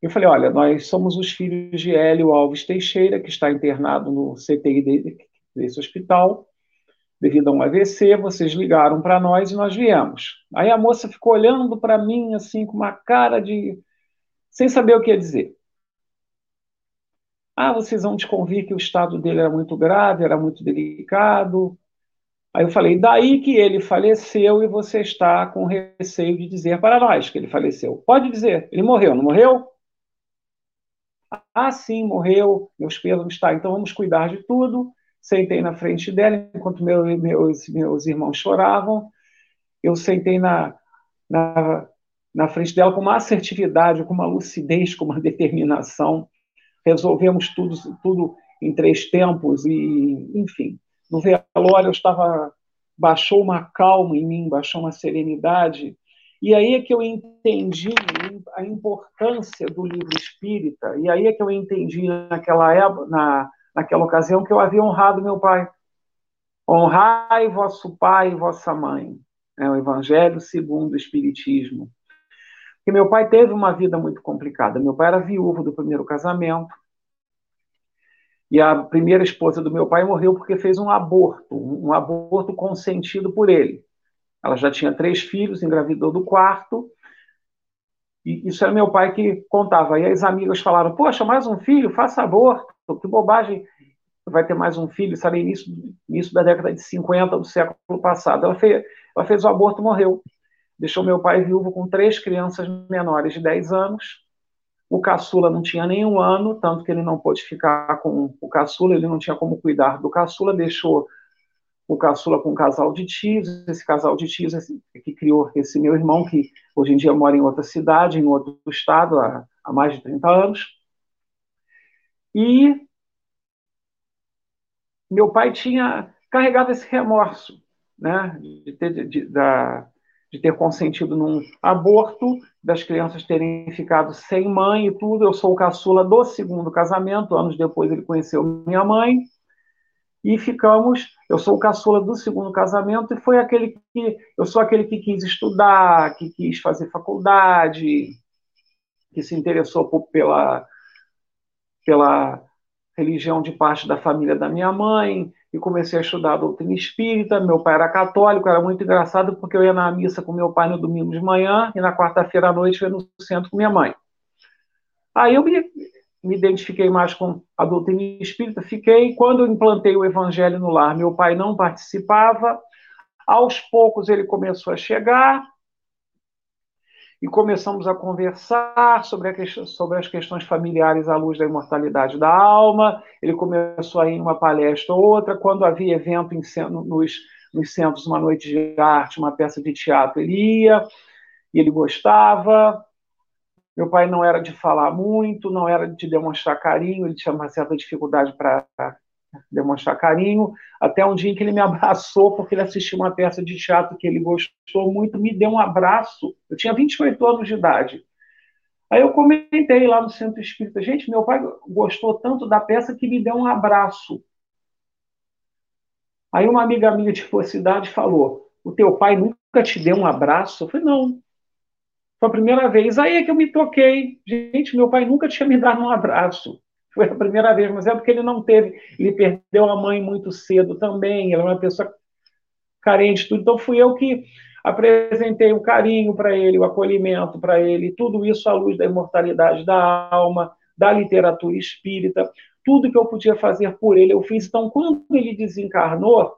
Eu falei: olha, nós somos os filhos de Hélio Alves Teixeira, que está internado no CTI desse hospital, devido a um AVC. Vocês ligaram para nós e nós viemos. Aí a moça ficou olhando para mim, assim, com uma cara de. sem saber o que ia dizer. Ah, vocês vão desconvir que o estado dele era muito grave, era muito delicado. Aí eu falei, daí que ele faleceu e você está com receio de dizer para nós que ele faleceu. Pode dizer, ele morreu, não morreu? Ah, sim, morreu, meus pesos está. Então vamos cuidar de tudo. Sentei na frente dela, enquanto meu, meus, meus irmãos choravam. Eu sentei na, na, na frente dela com uma assertividade, com uma lucidez, com uma determinação resolvemos tudo, tudo em três tempos e, enfim, no velório eu estava baixou uma calma em mim, baixou uma serenidade e aí é que eu entendi a importância do livro espírita e aí é que eu entendi naquela época, na, naquela ocasião que eu havia honrado meu pai. Honrai vosso pai e vossa mãe. É o Evangelho segundo o Espiritismo. Porque meu pai teve uma vida muito complicada. Meu pai era viúvo do primeiro casamento. E a primeira esposa do meu pai morreu porque fez um aborto, um aborto consentido por ele. Ela já tinha três filhos, engravidou do quarto. E isso era meu pai que contava. E as amigas falaram: Poxa, mais um filho, faça aborto, que bobagem, vai ter mais um filho. Isso início, início da década de 50 do século passado. Ela fez, ela fez o aborto morreu deixou meu pai viúvo com três crianças menores de 10 anos. O caçula não tinha nenhum ano, tanto que ele não pôde ficar com o caçula, ele não tinha como cuidar do caçula, deixou o caçula com um casal de tios, esse casal de tios que criou esse meu irmão, que hoje em dia mora em outra cidade, em outro estado, há, há mais de 30 anos. E meu pai tinha carregado esse remorso, né, de ter, de, de, da, de ter consentido num aborto, das crianças terem ficado sem mãe e tudo. Eu sou o caçula do segundo casamento, anos depois ele conheceu minha mãe. E ficamos, eu sou o caçula do segundo casamento e foi aquele que eu sou aquele que quis estudar, que quis fazer faculdade, que se interessou por, pela pela religião de parte da família da minha mãe, e comecei a estudar a doutrina espírita. Meu pai era católico, era muito engraçado porque eu ia na missa com meu pai no domingo de manhã e na quarta-feira à noite eu ia no centro com minha mãe. Aí eu me, me identifiquei mais com a doutrina espírita, fiquei. Quando eu implantei o evangelho no lar, meu pai não participava. Aos poucos ele começou a chegar, e começamos a conversar sobre, a, sobre, as questões familiares à luz da imortalidade da alma. Ele começou a ir uma palestra ou outra. Quando havia evento em, nos, nos centros, uma noite de arte, uma peça de teatro, ele ia. e ele gostava. Meu pai não era de falar muito, não era de demonstrar carinho, ele tinha uma certa dificuldade para demonstrar carinho, até um dia em que ele me *laughs* abraçou porque ele assistiu uma peça de teatro que ele gostou muito, me deu um abraço. Eu tinha 28 anos de idade. Aí eu comentei lá no centro espírita, gente, meu pai gostou tanto da peça que me deu um abraço. Aí uma amiga minha de cidade falou: O teu pai nunca te deu um abraço? Eu falei: Não. Foi a primeira vez. Aí é que eu me toquei. Gente, meu pai nunca tinha me dado um abraço. Foi a primeira vez, mas é porque ele não teve. Ele perdeu a mãe muito cedo também. Ele era uma pessoa carente, tudo. Então fui eu que apresentei o carinho para ele, o acolhimento para ele, tudo isso à luz da imortalidade da alma, da literatura espírita, tudo que eu podia fazer por ele eu fiz. Então, quando ele desencarnou,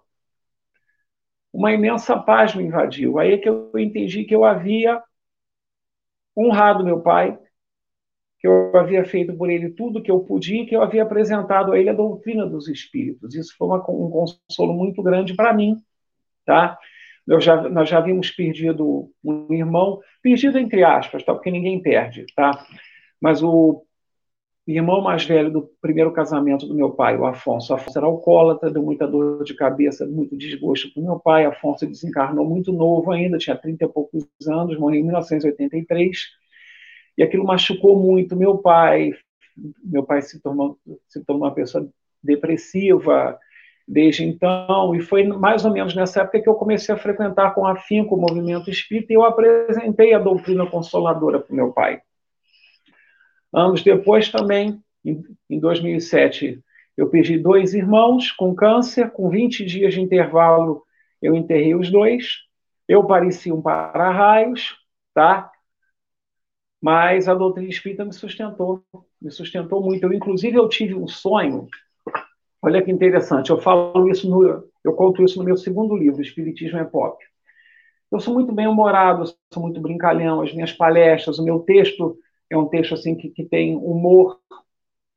uma imensa paz me invadiu. Aí é que eu entendi que eu havia honrado meu pai, que eu havia feito por ele tudo que eu podia, que eu havia apresentado a ele a doutrina dos espíritos. Isso foi uma, um consolo muito grande para mim, tá? Já, nós já havíamos perdido um irmão, perdido entre aspas, tá? Porque ninguém perde, tá? Mas o irmão mais velho do primeiro casamento do meu pai, o Afonso. O Afonso era alcoólatra, deu muita dor de cabeça, muito desgosto para o meu pai. Afonso desencarnou muito novo ainda, tinha 30 e poucos anos, morreu em 1983. E aquilo machucou muito meu pai. Meu pai se tornou, se tornou uma pessoa depressiva desde então, e foi mais ou menos nessa época que eu comecei a frequentar com afinco o movimento espírita e eu apresentei a doutrina consoladora para o meu pai. Anos depois, também, em 2007, eu perdi dois irmãos com câncer, com 20 dias de intervalo, eu enterrei os dois. Eu parecia um para-raios, tá? Mas a doutrina espírita me sustentou, me sustentou muito. Eu, inclusive, eu tive um sonho. Olha que interessante. Eu falo isso no, eu conto isso no meu segundo livro, Espiritismo é Pop. Eu sou muito bem humorado, sou muito brincalhão. As minhas palestras, o meu texto é um texto assim que, que tem humor.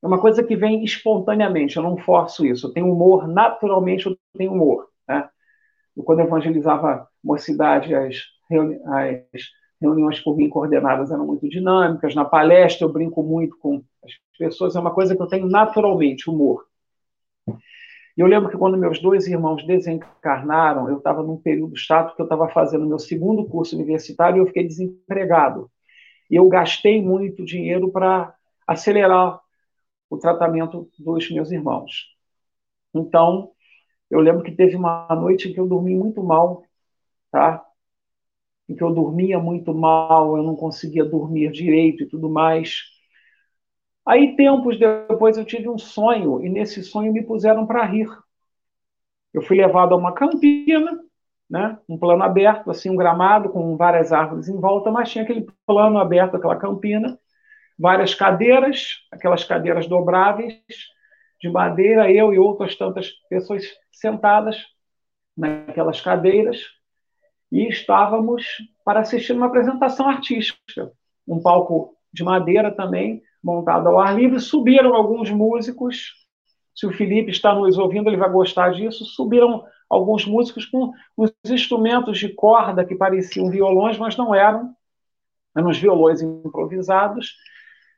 É uma coisa que vem espontaneamente, eu não forço isso. Eu tenho humor, naturalmente eu tenho humor. Né? Eu, quando eu evangelizava mocidade, as, as reuniões por mim coordenadas eram muito dinâmicas. Na palestra eu brinco muito com as pessoas, é uma coisa que eu tenho naturalmente, humor. E eu lembro que quando meus dois irmãos desencarnaram, eu estava num período chato que eu estava fazendo meu segundo curso universitário e eu fiquei desempregado e eu gastei muito dinheiro para acelerar o tratamento dos meus irmãos. Então, eu lembro que teve uma noite que eu dormi muito mal, tá? Em que eu dormia muito mal, eu não conseguia dormir direito e tudo mais. Aí, tempos depois, eu tive um sonho, e nesse sonho me puseram para rir. Eu fui levado a uma campina, né? um plano aberto, assim, um gramado com várias árvores em volta, mas tinha aquele plano aberto, aquela campina, várias cadeiras, aquelas cadeiras dobráveis de madeira, eu e outras tantas pessoas sentadas naquelas cadeiras e estávamos para assistir uma apresentação artística, um palco de madeira também montado ao ar livre, subiram alguns músicos. Se o Felipe está nos ouvindo, ele vai gostar disso. Subiram alguns músicos com uns instrumentos de corda que pareciam violões, mas não eram, eram uns violões improvisados,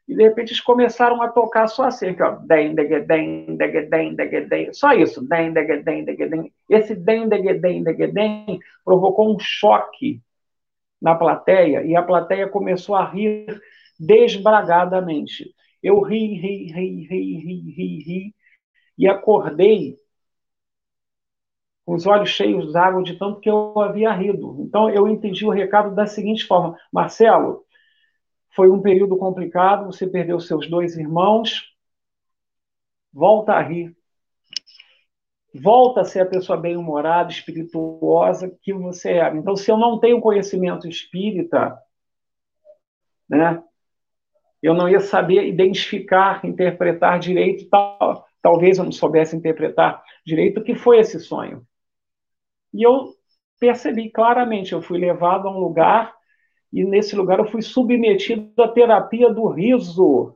e de repente eles começaram a tocar só assim, aqui, ó, den, degedem, degedem, degedem, só isso, den, degedem, degedem. Esse den, degedem, degedem provocou um choque na plateia, e a plateia começou a rir desbragadamente. Eu ri, ri, ri, ri, ri, ri, ri, e acordei com os olhos cheios d'água de tanto que eu havia rido. Então eu entendi o recado da seguinte forma: Marcelo, foi um período complicado, você perdeu seus dois irmãos, volta a rir. Volta a ser a pessoa bem-humorada, espirituosa que você era. Então, se eu não tenho conhecimento espírita, né, eu não ia saber identificar, interpretar direito, tal, talvez eu não soubesse interpretar direito o que foi esse sonho. E eu percebi claramente, eu fui levado a um lugar e nesse lugar eu fui submetido à terapia do riso.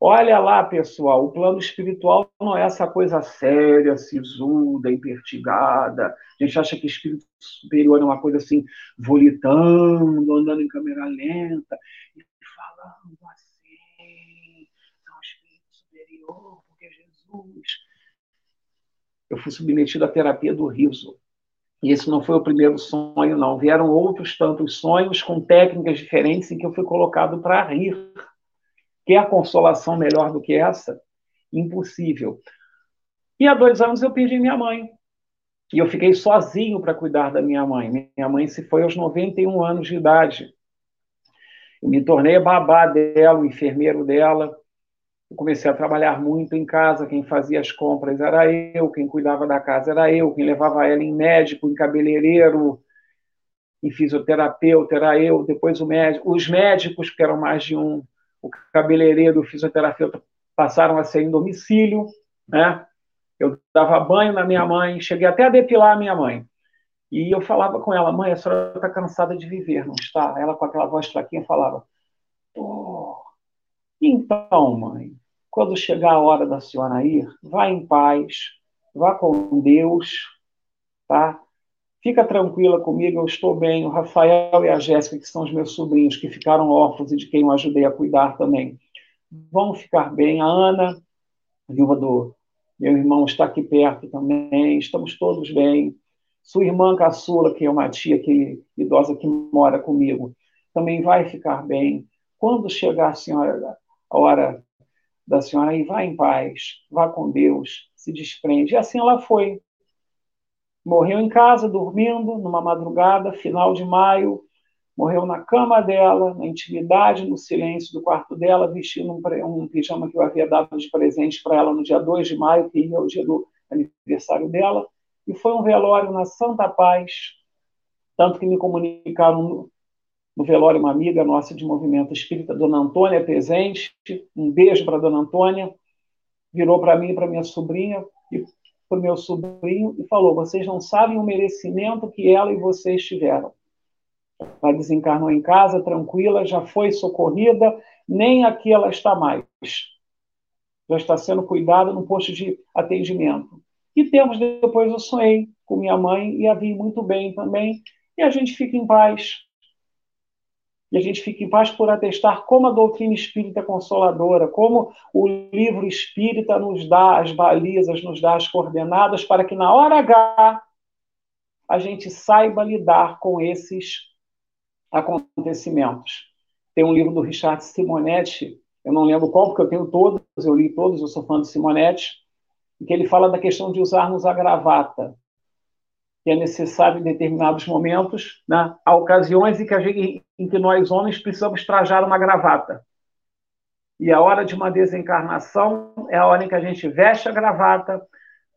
Olha lá, pessoal, o plano espiritual não é essa coisa séria, sisuda, impertigada. A gente acha que espírito superior é uma coisa assim, volitando, andando em câmera lenta e falando assim, é um espírito superior, porque é Jesus. Eu fui submetido à terapia do riso. E esse não foi o primeiro sonho, não. Vieram outros tantos sonhos com técnicas diferentes em que eu fui colocado para rir Quer consolação melhor do que essa? Impossível. E há dois anos eu perdi minha mãe. E eu fiquei sozinho para cuidar da minha mãe. Minha mãe se foi aos 91 anos de idade. Eu me tornei babá dela, enfermeiro dela. Eu comecei a trabalhar muito em casa. Quem fazia as compras era eu, quem cuidava da casa era eu, quem levava ela em médico, em cabeleireiro, em fisioterapeuta era eu. Depois o médico, os médicos, que eram mais de um, o cabeleireiro, o fisioterapeuta passaram a ser em domicílio, né? Eu dava banho na minha mãe, cheguei até a depilar a minha mãe. E eu falava com ela, mãe, a senhora está cansada de viver, não está? Ela, com aquela voz fraquinha, falava, oh, então, mãe, quando chegar a hora da senhora ir, vá em paz, vá com Deus, tá? Fica tranquila comigo, eu estou bem. O Rafael e a Jéssica, que são os meus sobrinhos, que ficaram órfãos e de quem eu ajudei a cuidar também, vão ficar bem. A Ana, viúva do meu irmão, está aqui perto também. Estamos todos bem. Sua irmã caçula, que é uma tia que, idosa que mora comigo, também vai ficar bem. Quando chegar a, senhora, a hora da senhora, aí vá em paz, vá com Deus, se desprende. E assim ela foi. Morreu em casa, dormindo, numa madrugada, final de maio. Morreu na cama dela, na intimidade, no silêncio do quarto dela, vestindo um, um pijama que eu havia dado de presente para ela no dia 2 de maio, que é o dia do aniversário dela. E foi um velório na Santa Paz, tanto que me comunicaram no, velório uma amiga nossa de movimento espírita, Dona Antônia, presente. Um beijo para Dona Antônia. Virou para mim e para minha sobrinha e para o meu sobrinho e falou: Vocês não sabem o merecimento que ela e vocês tiveram. Ela desencarnou em casa, tranquila, já foi socorrida, nem aqui ela está mais. Já está sendo cuidada no posto de atendimento. E temos depois eu sonhei com minha mãe e a vi muito bem também. E a gente fica em paz e a gente fica em paz por atestar como a doutrina espírita é consoladora, como o livro espírita nos dá as balizas, nos dá as coordenadas para que na hora H a gente saiba lidar com esses acontecimentos. Tem um livro do Richard Simonetti, eu não lembro qual, porque eu tenho todos, eu li todos, eu sou fã de Simonetti, em que ele fala da questão de usarmos a gravata que é necessário em determinados momentos, né? há ocasiões em que, gente, em que nós homens precisamos trajar uma gravata. E a hora de uma desencarnação é a hora em que a gente veste a gravata,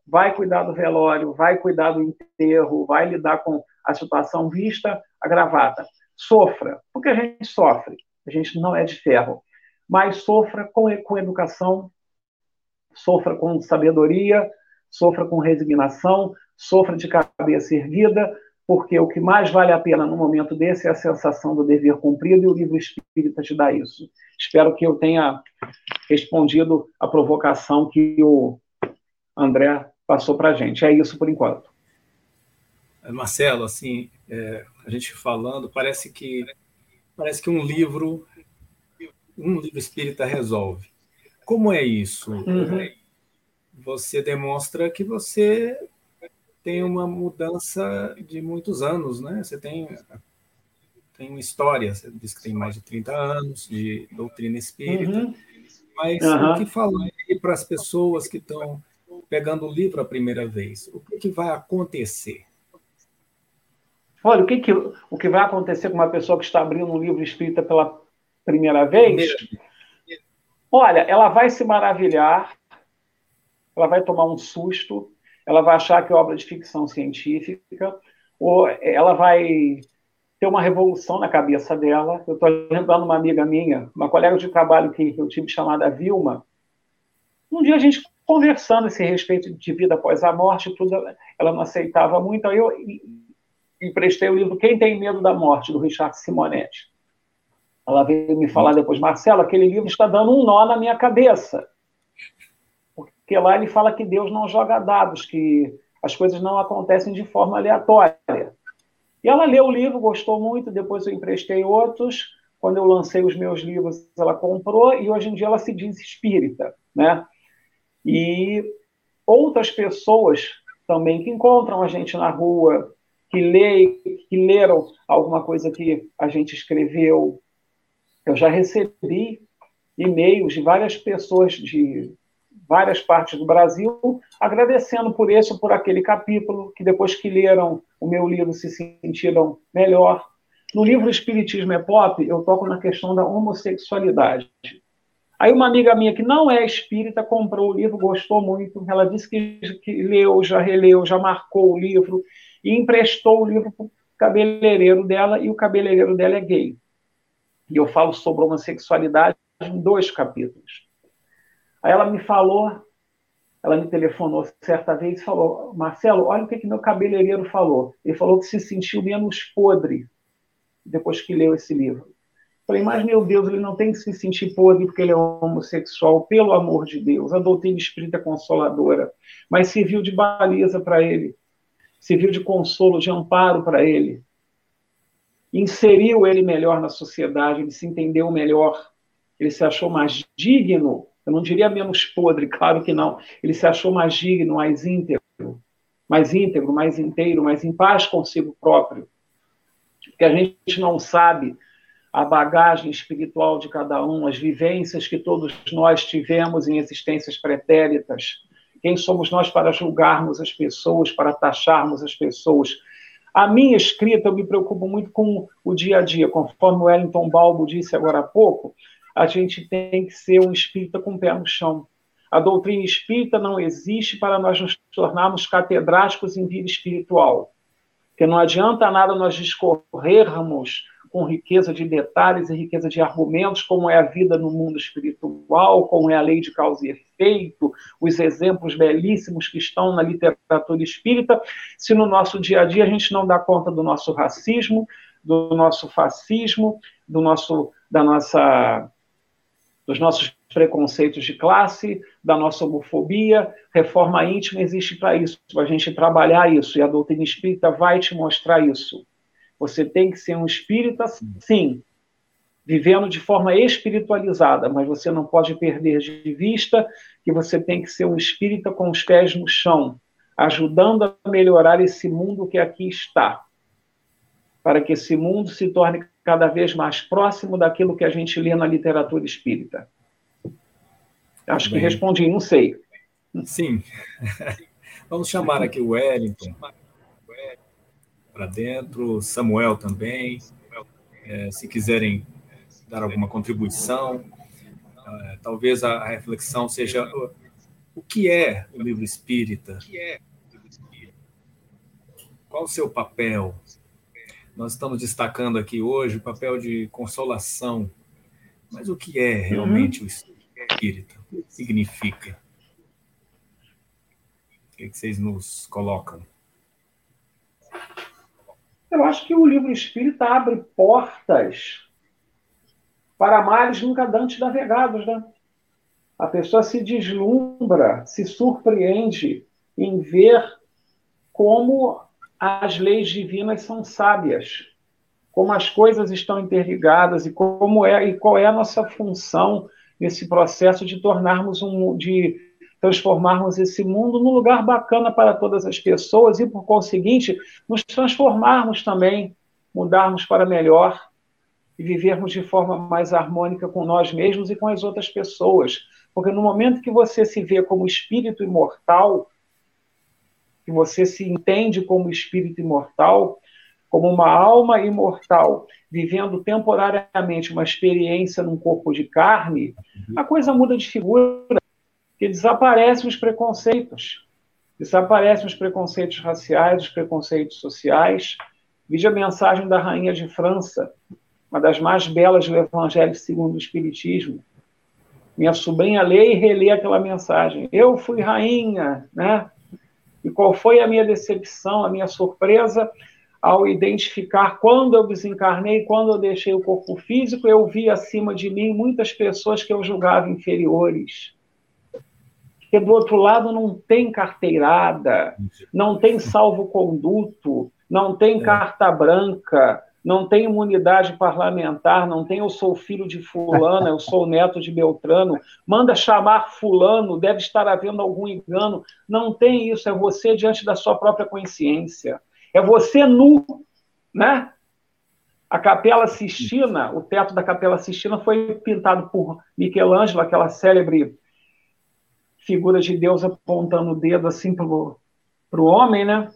vai cuidar do velório, vai cuidar do enterro, vai lidar com a situação vista a gravata. Sofra, porque a gente sofre, a gente não é de ferro, mas sofra com, com educação, sofra com sabedoria, sofra com resignação, sofra de cabeça erguida, porque o que mais vale a pena no momento desse é a sensação do dever cumprido e o livro espírita te dá isso. Espero que eu tenha respondido a provocação que o André passou para a gente. É isso por enquanto. Marcelo, assim, é, a gente falando, parece que parece que um livro um livro espírita resolve. Como é isso? Uhum. Você demonstra que você tem uma mudança de muitos anos, né? Você tem, tem uma história, você diz que tem mais de 30 anos de doutrina espírita, uhum. mas uhum. o que falar para as pessoas que estão pegando o livro a primeira vez? O que, que vai acontecer? Olha, o que, que, o que vai acontecer com uma pessoa que está abrindo um livro espírita pela primeira vez? Olha, ela vai se maravilhar, ela vai tomar um susto, ela vai achar que é obra de ficção científica, ou ela vai ter uma revolução na cabeça dela. Eu estou lembrando uma amiga minha, uma colega de trabalho que eu tive chamada Vilma. Um dia a gente conversando a esse respeito de vida após a morte, tudo, ela não aceitava muito. Aí eu emprestei o livro Quem Tem Medo da Morte, do Richard Simonetti. ela veio me falar depois, Marcelo, aquele livro está dando um nó na minha cabeça. Porque lá ele fala que Deus não joga dados, que as coisas não acontecem de forma aleatória. E ela leu o livro, gostou muito, depois eu emprestei outros. Quando eu lancei os meus livros, ela comprou e hoje em dia ela se diz espírita, né? E outras pessoas também que encontram a gente na rua, que leem, que leram alguma coisa que a gente escreveu. Eu já recebi e-mails de várias pessoas de várias partes do Brasil agradecendo por esse ou por aquele capítulo, que depois que leram o meu livro se sentiram melhor. No livro Espiritismo é Pop, eu toco na questão da homossexualidade. Aí uma amiga minha que não é espírita comprou o livro, gostou muito. Ela disse que, que leu, já releu, já marcou o livro e emprestou o livro para o cabeleireiro dela e o cabeleireiro dela é gay. E eu falo sobre homossexualidade em dois capítulos. Aí ela me falou, ela me telefonou certa vez e falou: Marcelo, olha o que, que meu cabeleireiro falou. Ele falou que se sentiu menos podre depois que leu esse livro. Falei, mas meu Deus, ele não tem que se sentir podre porque ele é homossexual, pelo amor de Deus. A doutrina espírita é consoladora, mas serviu de baliza para ele, serviu de consolo, de amparo para ele. Inseriu ele melhor na sociedade, ele se entendeu melhor, ele se achou mais digno eu não diria menos podre, claro que não. Ele se achou mais digno, mais íntegro, mais íntegro, mais inteiro, mais em paz consigo próprio. Porque a gente não sabe a bagagem espiritual de cada um, as vivências que todos nós tivemos em existências pretéritas. Quem somos nós para julgarmos as pessoas, para taxarmos as pessoas? A minha escrita, eu me preocupo muito com o dia a dia, conforme o Wellington Balbo disse agora há pouco, a gente tem que ser um espírita com o pé no chão. A doutrina espírita não existe para nós nos tornarmos catedráticos em vida espiritual. Porque não adianta nada nós discorrermos com riqueza de detalhes e riqueza de argumentos, como é a vida no mundo espiritual, como é a lei de causa e efeito, os exemplos belíssimos que estão na literatura espírita, se no nosso dia a dia a gente não dá conta do nosso racismo, do nosso fascismo, do nosso, da nossa dos nossos preconceitos de classe, da nossa homofobia. Reforma íntima existe para isso, para a gente trabalhar isso, e a doutrina espírita vai te mostrar isso. Você tem que ser um espírita, sim, vivendo de forma espiritualizada, mas você não pode perder de vista que você tem que ser um espírita com os pés no chão, ajudando a melhorar esse mundo que aqui está, para que esse mundo se torne cada vez mais próximo daquilo que a gente lê na literatura espírita. Acho Bem, que respondi, não sei. Sim. *laughs* Vamos chamar aqui o Wellington para dentro, Samuel também. É, se quiserem dar alguma contribuição, é, talvez a, reflexão seja o, o que é o livro espírita? Qual o seu papel? Nós estamos destacando aqui hoje o papel de consolação. Mas o que é realmente uhum. o espírito? O que significa? O que, é que vocês nos colocam? Eu acho que o livro espírita abre portas para mares nunca dantes navegados, né? A pessoa se deslumbra, se surpreende em ver como as leis divinas são sábias, como as coisas estão interligadas e como é e qual é a nossa função nesse processo de tornarmos um de transformarmos esse mundo num lugar bacana para todas as pessoas e por conseguinte nos transformarmos também, mudarmos para melhor e vivermos de forma mais harmônica com nós mesmos e com as outras pessoas. Porque no momento que você se vê como espírito imortal, que você se entende como espírito imortal, como uma alma imortal, vivendo temporariamente uma experiência num corpo de carne, uhum. a coisa muda de figura, que desaparecem os preconceitos. Desaparecem os preconceitos raciais, os preconceitos sociais. Veja a mensagem da Rainha de França, uma das mais belas do Evangelho segundo o Espiritismo. Minha sobrinha lê e relê aquela mensagem. Eu fui rainha, né? E qual foi a minha decepção, a minha surpresa? ao identificar quando eu desencarnei, quando eu deixei o corpo físico, eu vi acima de mim muitas pessoas que eu julgava inferiores. Porque do outro lado não tem carteirada, não tem salvo-conduto, não tem é. carta branca, não tem imunidade parlamentar, não tem eu sou filho de fulano, eu sou neto de Beltrano, manda chamar fulano, deve estar havendo algum engano. Não tem isso, é você diante da sua própria consciência. É você nu, né? A Capela Sistina, o teto da Capela Sistina foi pintado por Michelangelo, aquela célebre figura de Deus apontando o dedo assim para o homem, né?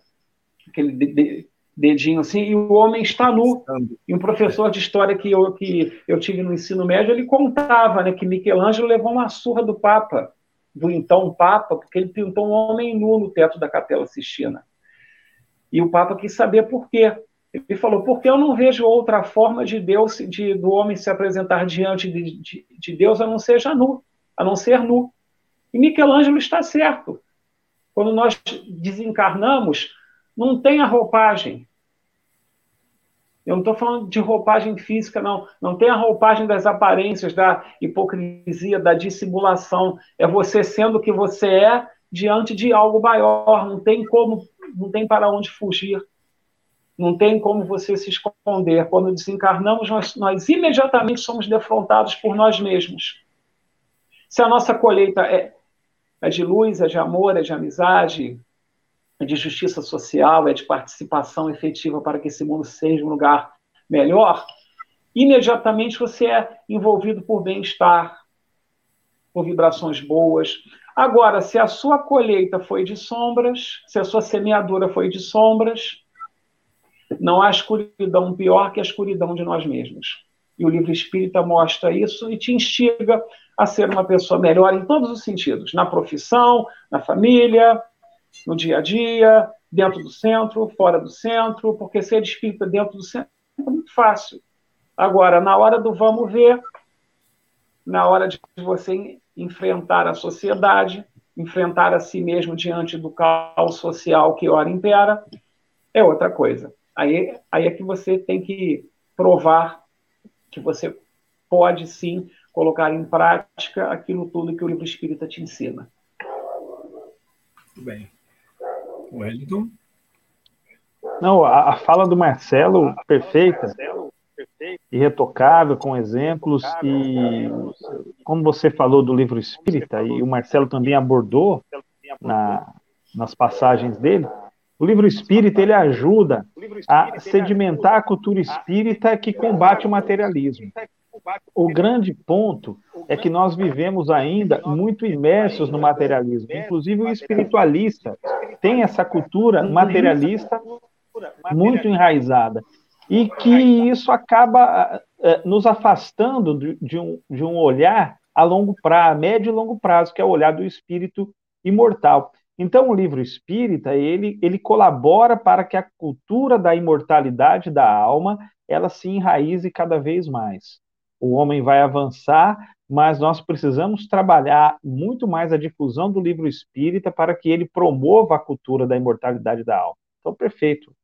Aquele de, dedinho assim, e o homem está nu. E um professor de história que eu, que eu tive no ensino médio, ele contava né, que Michelangelo levou uma surra do Papa, do então Papa, porque ele pintou um homem nu no teto da Capela Sistina. E o Papa quis saber por quê. Ele falou, porque eu não vejo outra forma de Deus, de, do homem se apresentar diante de, de, de Deus a não seja nu, a não ser nu. E Michelangelo está certo. Quando nós desencarnamos, não tem a roupagem. Eu não estou falando de roupagem física, não. Não tem a roupagem das aparências, da hipocrisia, da dissimulação. É você sendo o que você é diante de algo maior. Não tem como, não tem para onde fugir. Não tem como você se esconder. Quando desencarnamos, nós, nós imediatamente somos defrontados por nós mesmos. Se a nossa colheita é, é de luz, é de amor, é de amizade, de justiça social, é de participação efetiva para que esse mundo seja um lugar melhor, imediatamente você é envolvido por bem-estar, por vibrações boas. Agora, se a sua colheita foi de sombras, se a sua semeadura foi de sombras, não há escuridão pior que a escuridão de nós mesmos. E o livro espírita mostra isso e te instiga a ser uma pessoa melhor em todos os sentidos, na profissão, na família, no dia a dia, dentro do centro, fora do centro, porque ser espírita dentro do centro é muito fácil. Agora, na hora do vamos ver, na hora de você enfrentar a sociedade, enfrentar a si mesmo diante do caos social que ora impera, é outra coisa. Aí, aí é que você tem que provar que você pode sim colocar em prática aquilo tudo que o livro espírita te ensina. Muito bem. Wellington? Não, a, a fala do Marcelo, perfeita, irretocável, com exemplos, e como você falou do livro espírita, e o Marcelo também abordou na, nas passagens dele, o livro espírita ele ajuda a sedimentar a cultura espírita que combate o materialismo. O grande ponto é que nós vivemos ainda muito imersos no materialismo. Inclusive o espiritualista tem essa cultura materialista muito enraizada. E que isso acaba uh, nos afastando de, um, de um olhar a longo prazo, médio e longo prazo, que é o olhar do espírito imortal. Então, o livro espírita, ele, ele colabora para que a cultura da imortalidade da alma, ela se enraize cada vez mais o homem vai avançar, mas nós precisamos trabalhar muito mais a difusão do livro espírita para que ele promova a cultura da imortalidade da alma. Então, perfeito.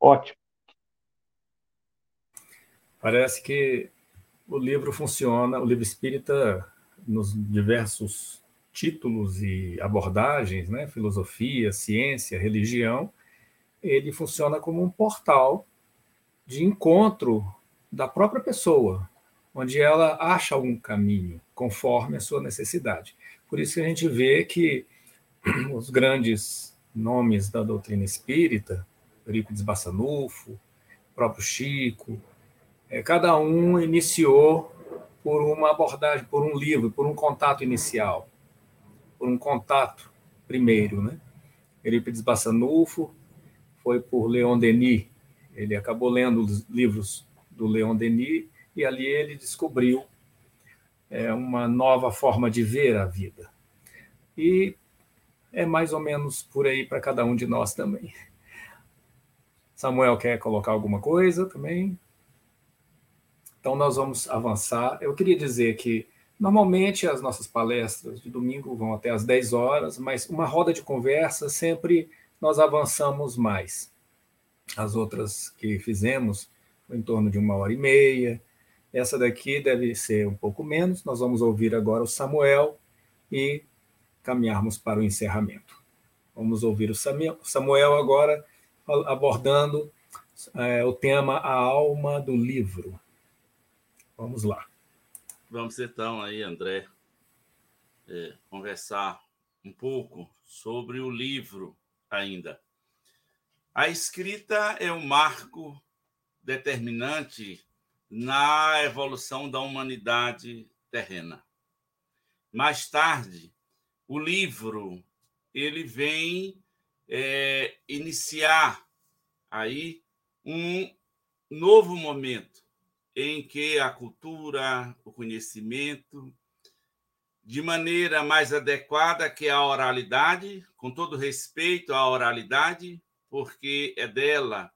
Ótimo. Parece que o livro funciona, o livro espírita, nos diversos títulos e abordagens, né, filosofia, ciência, religião, ele funciona como um portal de encontro da própria pessoa, onde ela acha algum caminho conforme a sua necessidade. Por isso que a gente vê que *clears throat* os grandes nomes da doutrina espírita, Eurípides Bassanufo, próprio Chico, é, cada um iniciou por uma abordagem, por um livro, por um contato inicial, por um contato primeiro, né? Eurípides Bassanufo foi por Leon Denis, ele acabou lendo os livros do Leon Denis e ali ele descobriu é, uma nova forma de ver a vida. E é mais ou menos por aí para cada um de nós também. Samuel quer colocar alguma coisa também? Então nós vamos avançar. Eu queria dizer que normalmente as nossas palestras de domingo vão até às 10 horas, mas uma roda de conversa sempre nós avançamos mais. As outras que fizemos, em torno de uma hora e meia. Essa daqui deve ser um pouco menos. Nós vamos ouvir agora o Samuel e caminharmos para o encerramento. Vamos ouvir o Samuel agora abordando é, o tema A Alma do Livro. Vamos lá. Vamos então aí, André, é, conversar um pouco sobre o livro ainda. A escrita é um marco determinante na evolução da humanidade terrena. Mais tarde, o livro ele vem é, iniciar aí um novo momento em que a cultura, o conhecimento, de maneira mais adequada que a oralidade, com todo respeito à oralidade, porque é dela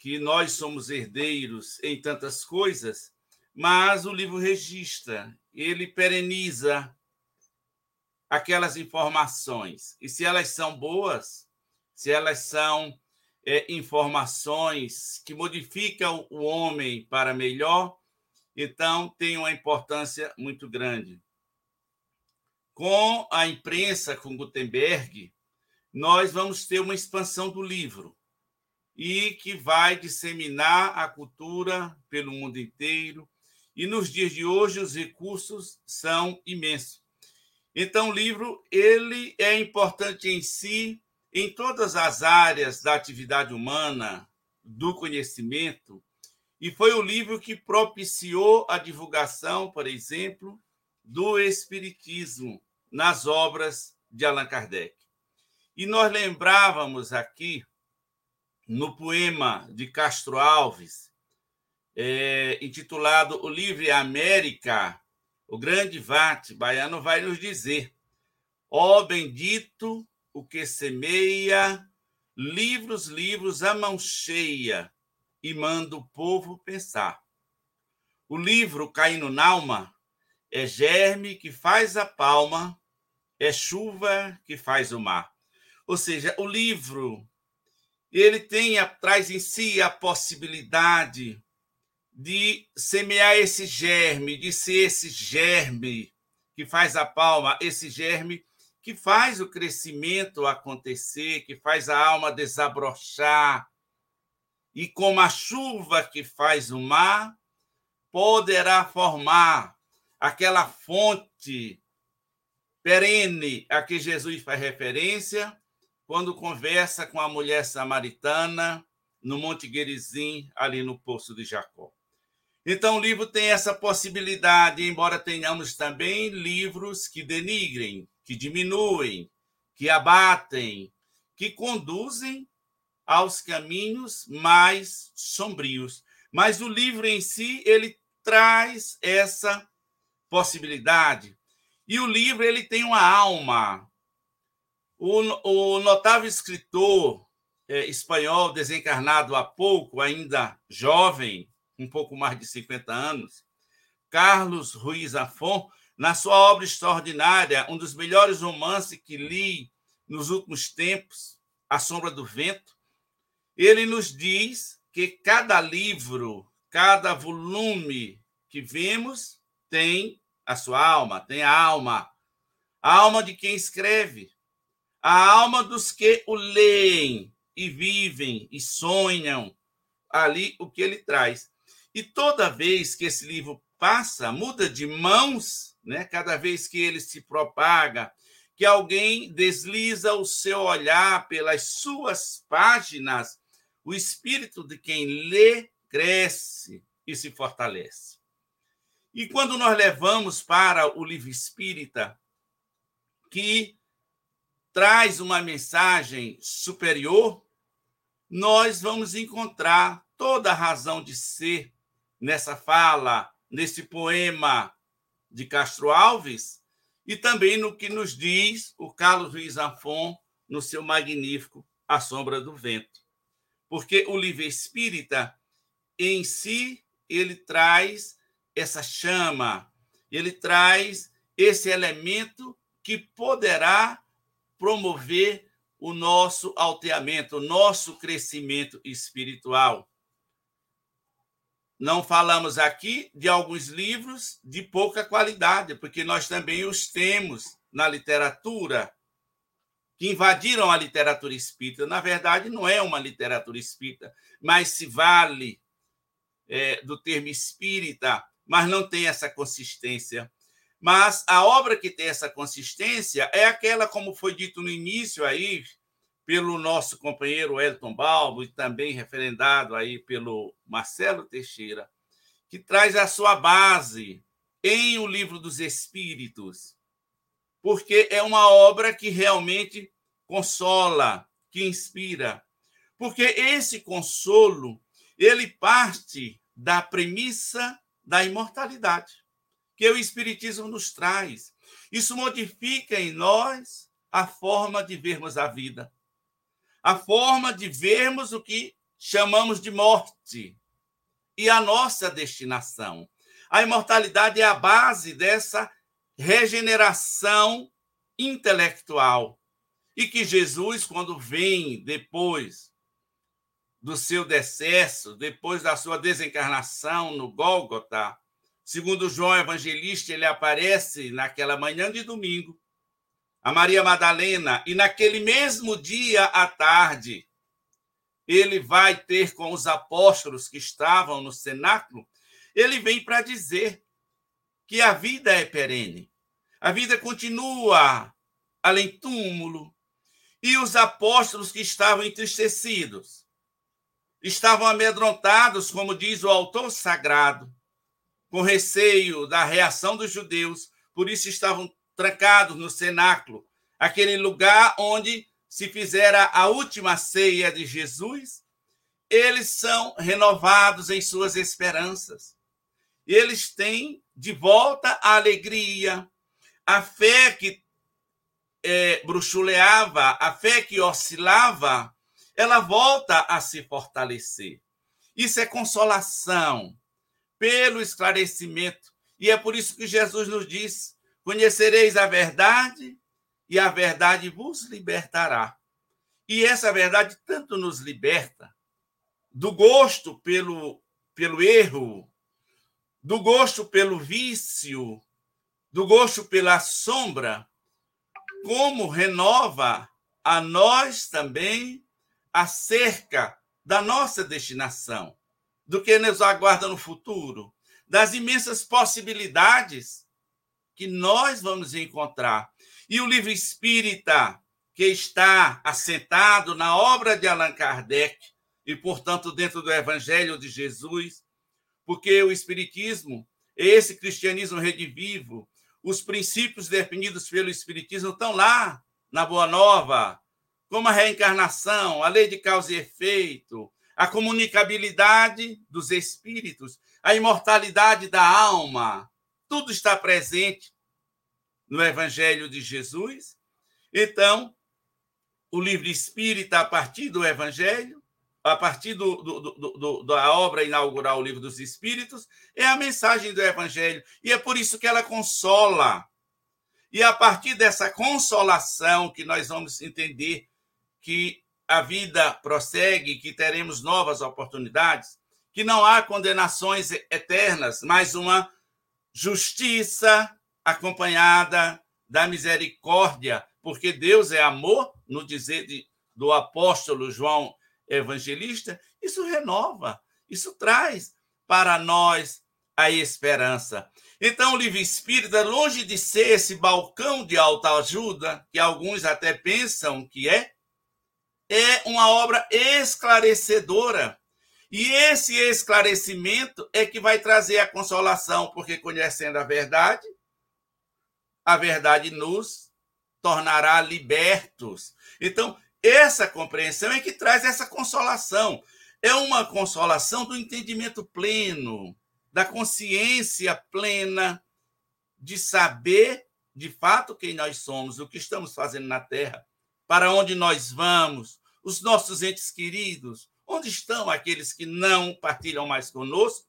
que nós somos herdeiros em tantas coisas, mas o livro registra, ele pereniza aquelas informações. E se elas são boas, se elas são é, informações que modificam o homem para melhor, então tem uma importância muito grande. Com a imprensa, com Gutenberg, nós vamos ter uma expansão do livro e que vai disseminar a cultura pelo mundo inteiro. E nos dias de hoje os recursos são imensos. Então o livro ele é importante em si em todas as áreas da atividade humana, do conhecimento, e foi o livro que propiciou a divulgação, por exemplo, do espiritismo nas obras de Allan Kardec. E nós lembrávamos aqui no poema de Castro Alves, é, intitulado O Livre América, o grande Vate baiano vai nos dizer: Ó oh, bendito o que semeia, livros, livros a mão cheia, e manda o povo pensar. O livro caindo na alma é germe que faz a palma, é chuva que faz o mar. Ou seja, o livro ele tem traz em si a possibilidade de semear esse germe, de ser esse germe que faz a palma, esse germe que faz o crescimento acontecer, que faz a alma desabrochar. E como a chuva que faz o mar, poderá formar aquela fonte perene a que Jesus faz referência quando conversa com a mulher samaritana no Monte Gerizim, ali no Poço de Jacó. Então, o livro tem essa possibilidade, embora tenhamos também livros que denigrem, que diminuem, que abatem, que conduzem aos caminhos mais sombrios. Mas o livro em si, ele traz essa possibilidade. E o livro ele tem uma alma, o, o notável escritor é, espanhol, desencarnado há pouco, ainda jovem, um pouco mais de 50 anos, Carlos Ruiz Afon, na sua obra extraordinária, um dos melhores romances que li nos últimos tempos, A Sombra do Vento, ele nos diz que cada livro, cada volume que vemos tem a sua alma, tem a alma, a alma de quem escreve, a alma dos que o leem e vivem e sonham ali o que ele traz. E toda vez que esse livro passa, muda de mãos, né? cada vez que ele se propaga, que alguém desliza o seu olhar pelas suas páginas, o espírito de quem lê cresce e se fortalece. E quando nós levamos para o livro espírita, que traz uma mensagem superior, nós vamos encontrar toda a razão de ser nessa fala, nesse poema de Castro Alves, e também no que nos diz o Carlos Luiz Afon no seu magnífico A Sombra do Vento. Porque o livro espírita, em si, ele traz essa chama, ele traz esse elemento que poderá promover o nosso alteamento, o nosso crescimento espiritual. Não falamos aqui de alguns livros de pouca qualidade, porque nós também os temos na literatura, que invadiram a literatura espírita. Na verdade, não é uma literatura espírita, mas se vale é, do termo espírita, mas não tem essa consistência. Mas a obra que tem essa consistência é aquela, como foi dito no início aí, pelo nosso companheiro Elton Balbo e também referendado aí pelo Marcelo Teixeira, que traz a sua base em o Livro dos Espíritos, porque é uma obra que realmente consola, que inspira. Porque esse consolo, ele parte da premissa da imortalidade, que o espiritismo nos traz. Isso modifica em nós a forma de vermos a vida a forma de vermos o que chamamos de morte e a nossa destinação. A imortalidade é a base dessa regeneração intelectual. E que Jesus, quando vem depois do seu decesso, depois da sua desencarnação no Gólgota, segundo João Evangelista, ele aparece naquela manhã de domingo a Maria Madalena, e naquele mesmo dia à tarde, ele vai ter com os apóstolos que estavam no cenáculo, ele vem para dizer que a vida é perene, a vida continua além túmulo, e os apóstolos que estavam entristecidos, estavam amedrontados, como diz o autor sagrado, com receio da reação dos judeus, por isso estavam trancados no cenáculo, aquele lugar onde se fizera a última ceia de Jesus, eles são renovados em suas esperanças. Eles têm de volta a alegria, a fé que é, bruxuleava, a fé que oscilava, ela volta a se fortalecer. Isso é consolação pelo esclarecimento. E é por isso que Jesus nos diz: Conhecereis a verdade e a verdade vos libertará. E essa verdade tanto nos liberta do gosto pelo, pelo erro, do gosto pelo vício, do gosto pela sombra, como renova a nós também acerca da nossa destinação, do que nos aguarda no futuro, das imensas possibilidades que nós vamos encontrar. E o livro espírita, que está assentado na obra de Allan Kardec, e, portanto, dentro do Evangelho de Jesus, porque o Espiritismo, esse cristianismo redivivo, os princípios definidos pelo Espiritismo estão lá na Boa Nova, como a reencarnação, a lei de causa e efeito, a comunicabilidade dos espíritos, a imortalidade da alma, tudo está presente no Evangelho de Jesus. Então, o livro espírita, a partir do Evangelho, a partir do, do, do, da obra inaugural, o livro dos Espíritos, é a mensagem do Evangelho. E é por isso que ela consola. E a partir dessa consolação que nós vamos entender que a vida prossegue, que teremos novas oportunidades, que não há condenações eternas, mas uma justiça acompanhada da misericórdia, porque Deus é amor, no dizer de, do apóstolo João Evangelista, isso renova, isso traz para nós a esperança. Então, o livro espírita, longe de ser esse balcão de alta ajuda, que alguns até pensam que é, é uma obra esclarecedora e esse esclarecimento é que vai trazer a consolação, porque conhecendo a verdade, a verdade nos tornará libertos. Então, essa compreensão é que traz essa consolação. É uma consolação do entendimento pleno, da consciência plena, de saber de fato quem nós somos, o que estamos fazendo na Terra, para onde nós vamos, os nossos entes queridos, Onde estão aqueles que não partilham mais conosco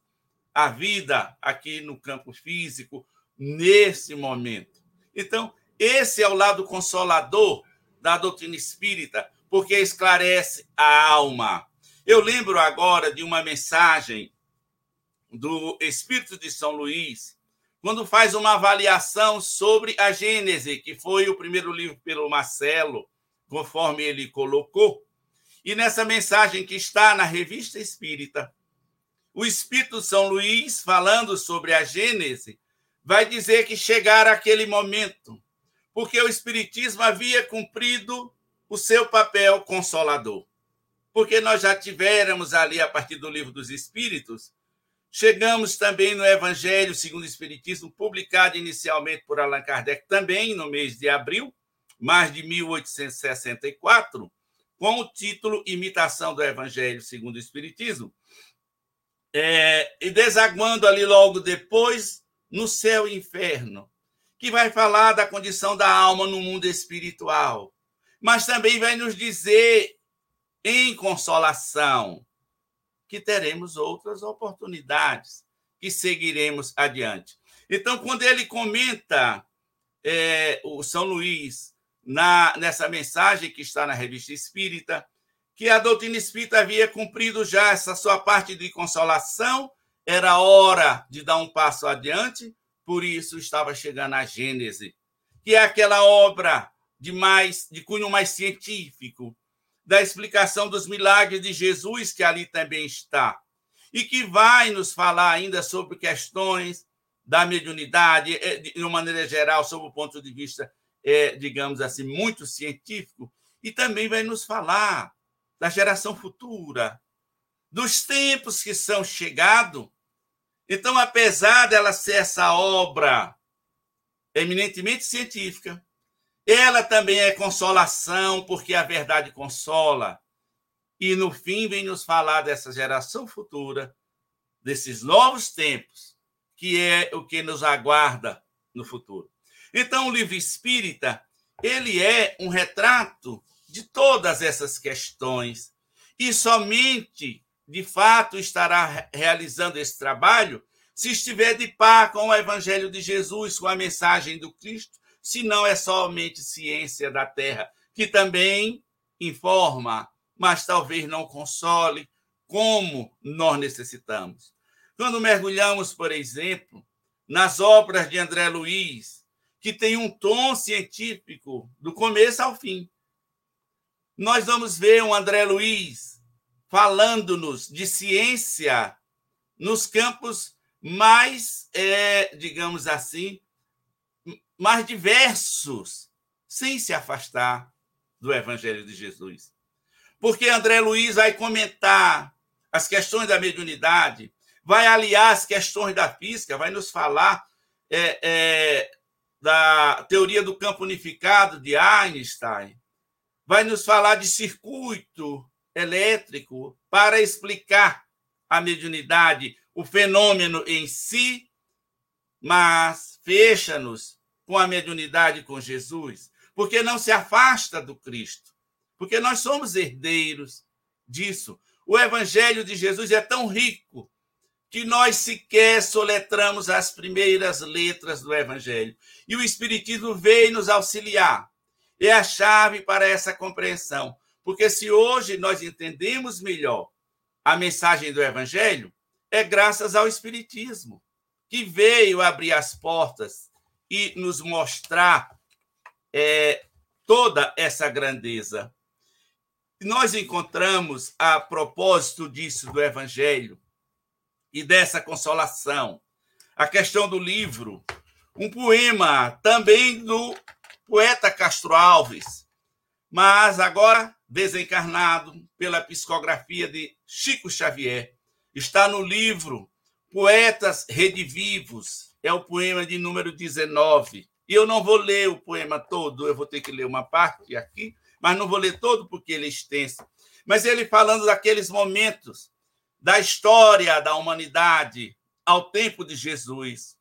a vida aqui no campo físico, nesse momento? Então, esse é o lado consolador da doutrina espírita, porque esclarece a alma. Eu lembro agora de uma mensagem do Espírito de São Luís, quando faz uma avaliação sobre a Gênese, que foi o primeiro livro pelo Marcelo, conforme ele colocou. E nessa mensagem que está na Revista Espírita, o Espírito São Luís, falando sobre a Gênese, vai dizer que chegara aquele momento, porque o Espiritismo havia cumprido o seu papel consolador. Porque nós já tivéramos ali, a partir do livro dos Espíritos, chegamos também no Evangelho segundo o Espiritismo, publicado inicialmente por Allan Kardec, também no mês de abril, mais de 1864, com o título Imitação do Evangelho segundo o Espiritismo, é, e desaguando ali logo depois no céu e inferno, que vai falar da condição da alma no mundo espiritual, mas também vai nos dizer em consolação que teremos outras oportunidades, que seguiremos adiante. Então, quando ele comenta é, o São Luís na, nessa mensagem que está na Revista Espírita, que a doutrina espírita havia cumprido já essa sua parte de consolação, era hora de dar um passo adiante, por isso estava chegando a Gênese, que é aquela obra de mais de cunho mais científico, da explicação dos milagres de Jesus que ali também está, e que vai nos falar ainda sobre questões da mediunidade, é, de uma maneira geral, sob o ponto de vista, é, digamos assim, muito científico, e também vai nos falar da geração futura, dos tempos que são chegados. Então, apesar dela ser essa obra eminentemente científica, ela também é consolação, porque a verdade consola. E no fim vem nos falar dessa geração futura, desses novos tempos, que é o que nos aguarda no futuro. Então, o livro espírita, ele é um retrato de todas essas questões. E somente, de fato, estará realizando esse trabalho se estiver de par com o Evangelho de Jesus, com a mensagem do Cristo, se não é somente ciência da terra, que também informa, mas talvez não console, como nós necessitamos. Quando mergulhamos, por exemplo, nas obras de André Luiz, que tem um tom científico do começo ao fim, nós vamos ver um André Luiz falando-nos de ciência nos campos mais, é, digamos assim, mais diversos, sem se afastar do Evangelho de Jesus. Porque André Luiz vai comentar as questões da mediunidade, vai aliar as questões da física, vai nos falar é, é, da teoria do campo unificado de Einstein, vai nos falar de circuito elétrico para explicar a mediunidade, o fenômeno em si, mas fecha-nos com a mediunidade com Jesus, porque não se afasta do Cristo, porque nós somos herdeiros disso. O evangelho de Jesus é tão rico que nós sequer soletramos as primeiras letras do evangelho. E o espiritismo veio nos auxiliar é a chave para essa compreensão. Porque se hoje nós entendemos melhor a mensagem do Evangelho, é graças ao Espiritismo, que veio abrir as portas e nos mostrar é, toda essa grandeza. Nós encontramos, a propósito disso do Evangelho e dessa consolação, a questão do livro, um poema também do poeta Castro Alves, mas agora desencarnado pela psicografia de Chico Xavier. Está no livro Poetas Redivivos, é o poema de número 19. E eu não vou ler o poema todo, eu vou ter que ler uma parte aqui, mas não vou ler todo porque ele é extenso. Mas ele falando daqueles momentos da história da humanidade ao tempo de Jesus,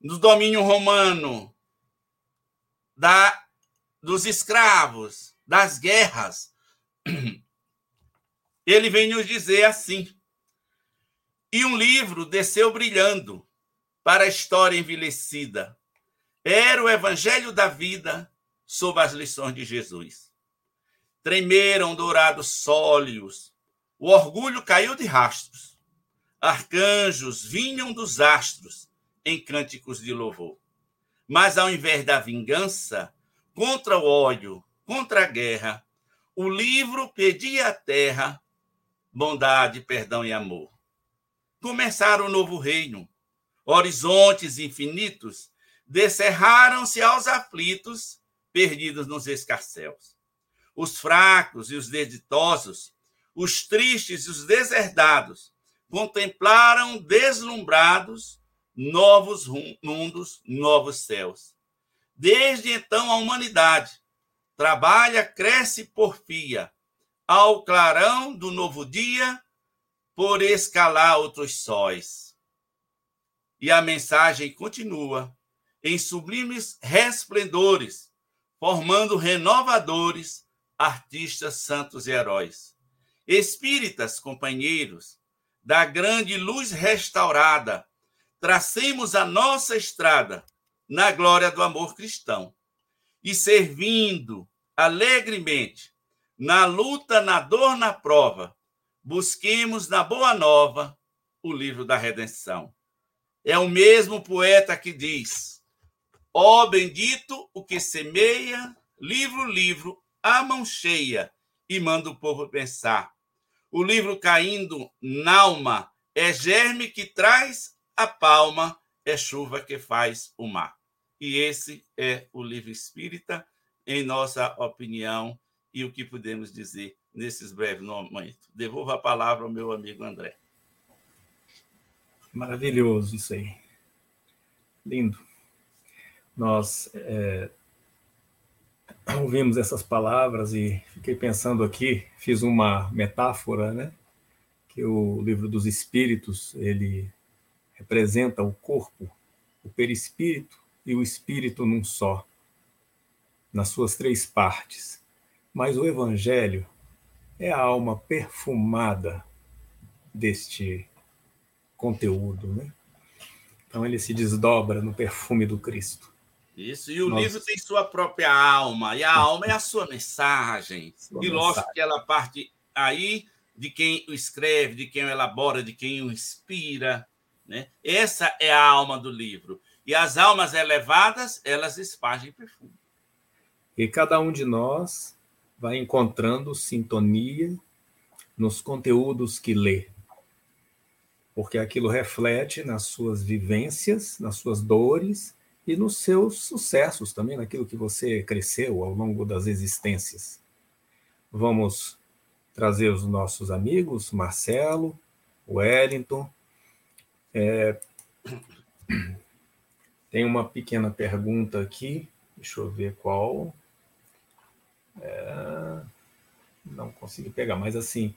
no domínio romano, da, dos escravos, das guerras. *clears throat* Ele vem nos dizer assim: e um livro desceu brilhando para a história envelhecida. Era o evangelho da vida sob as lições de Jesus. tremeram dourados sólios, o orgulho caiu de rastros. Arcanjos vinham dos astros em cânticos de louvor. Mas ao invés da vingança, contra o ódio, contra a guerra, o livro pedia à terra bondade, perdão e amor. Começaram um novo reino. Horizontes infinitos descerraram-se aos aflitos, perdidos nos escarcéus. Os fracos e os desditosos, os tristes e os deserdados, contemplaram deslumbrados novos mundos, novos céus. Desde então a humanidade trabalha, cresce e porfia ao clarão do novo dia por escalar outros sóis. E a mensagem continua em sublimes resplendores, formando renovadores, artistas santos e heróis. Espíritas, companheiros, da grande luz restaurada, tracemos a nossa estrada na glória do amor cristão e servindo alegremente na luta, na dor, na prova, busquemos na Boa Nova o livro da redenção. É o mesmo poeta que diz: Ó oh, bendito o que semeia, livro, livro, a mão cheia, e manda o povo pensar. O livro caindo na alma é germe que traz a palma, é chuva que faz o mar. E esse é o livro espírita, em nossa opinião, e o que podemos dizer nesses breves momentos. Devolvo a palavra ao meu amigo André. Maravilhoso isso aí. Lindo. Nós é, *coughs* ouvimos essas palavras e fiquei pensando aqui, fiz uma metáfora, né? Que o livro dos Espíritos, ele representa o corpo, o perispírito e o espírito num só, nas suas três partes. Mas o Evangelho é a alma perfumada deste conteúdo, né? Então ele se desdobra no perfume do Cristo. Isso, e o Nossa. livro tem sua própria alma, e a alma é a sua mensagem. *laughs* Sua e lógico que ela parte aí de quem o escreve, de quem o elabora, de quem o inspira. Né? Essa é a alma do livro. E as almas elevadas, elas espargem perfume. E cada um de nós vai encontrando sintonia nos conteúdos que lê. Porque aquilo reflete nas suas vivências, nas suas dores e nos seus sucessos também, naquilo que você cresceu ao longo das existências. Vamos trazer os nossos amigos, Marcelo, Wellington. É... *clears throat* Tem uma pequena pergunta aqui, deixa eu ver qual. É, não consegui pegar, mas assim,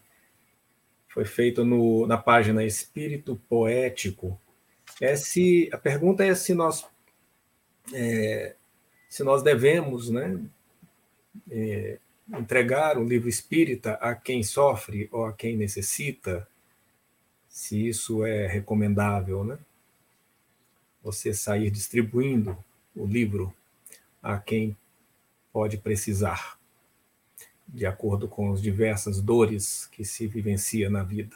foi feito no, na página Espírito Poético. É se, a pergunta é se nós, é, se nós devemos né, é, entregar o livro espírita a quem sofre ou a quem necessita, se isso é recomendável, né? Você sair distribuindo o livro a quem pode precisar de acordo com as diversas dores que se vivencia na vida?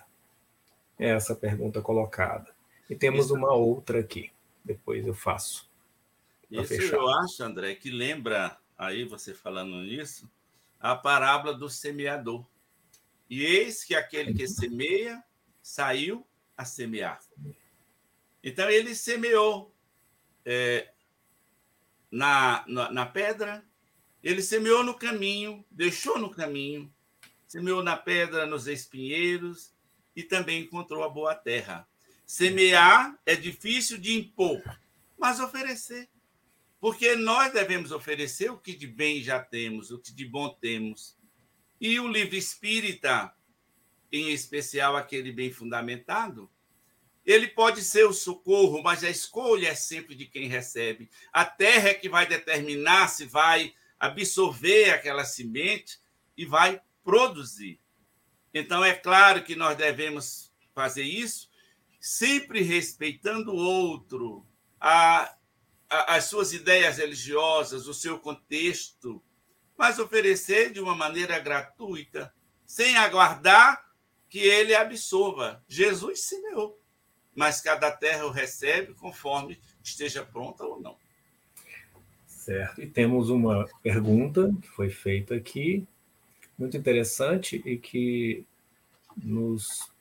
É essa pergunta colocada. E temos uma outra aqui, depois eu faço. Isso eu acho, André, que lembra, aí você falando nisso, a parábola do semeador. E eis que aquele que semeia saiu a semear. Então ele semeou é, na, na, na pedra, ele semeou no caminho, deixou no caminho, semeou na pedra, nos espinheiros e também encontrou a boa terra. Semear é difícil de impor, mas oferecer. Porque nós devemos oferecer o que de bem já temos, o que de bom temos. E o livro espírita, em especial aquele bem fundamentado, ele pode ser o socorro, mas a escolha é sempre de quem recebe. A terra é que vai determinar se vai absorver aquela semente e vai produzir. Então, é claro que nós devemos fazer isso sempre respeitando o outro, a, as suas ideias religiosas, o seu contexto, mas oferecer de uma maneira gratuita, sem aguardar que ele absorva. Jesus semeou, mas cada terra o recebe conforme esteja pronta ou não. Certo. E temos uma pergunta que foi feita aqui, muito interessante e que nos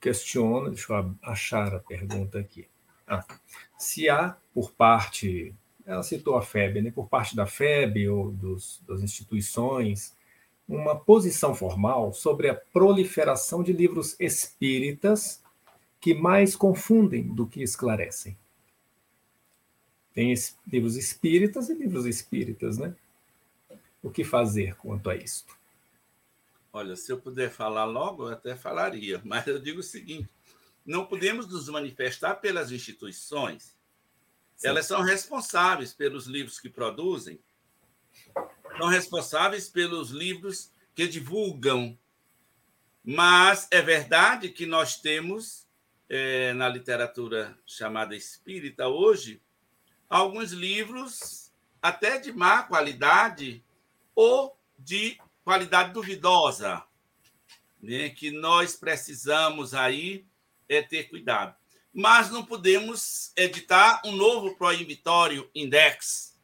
questiona. Deixa eu achar a pergunta aqui. Ah, se há por parte, ela citou a FEB, né, por parte da FEB ou dos, das instituições, uma posição formal sobre a proliferação de livros espíritas que mais confundem do que esclarecem. Tem livros espíritas e livros espíritas, né? O que fazer quanto a isto? Olha, se eu puder falar logo, eu até falaria, mas eu digo o seguinte: não podemos nos manifestar pelas instituições. Elas são responsáveis pelos livros que produzem, são responsáveis pelos livros que divulgam. Mas é verdade que nós temos, é, na literatura chamada espírita hoje, alguns livros até de má qualidade ou de qualidade duvidosa, né, que nós precisamos aí é ter cuidado. Mas não podemos editar um novo proibitório index,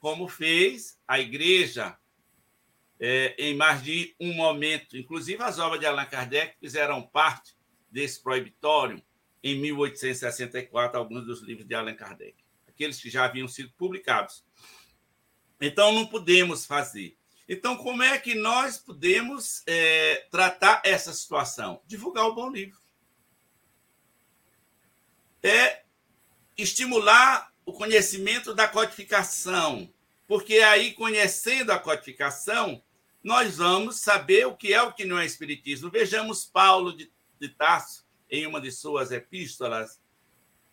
como fez a igreja é, em mais de um momento. Inclusive, as obras de Allan Kardec fizeram parte desse proibitório em 1864, alguns dos livros de Allan Kardec, aqueles que já haviam sido publicados. Então, não podemos fazer. Então, como é que nós podemos é, tratar essa situação? Divulgar o bom livro é estimular o conhecimento da codificação, porque aí, conhecendo a codificação, nós vamos saber o que é o que não é espiritismo. Vejamos Paulo de, de Tarso, em uma de suas epístolas,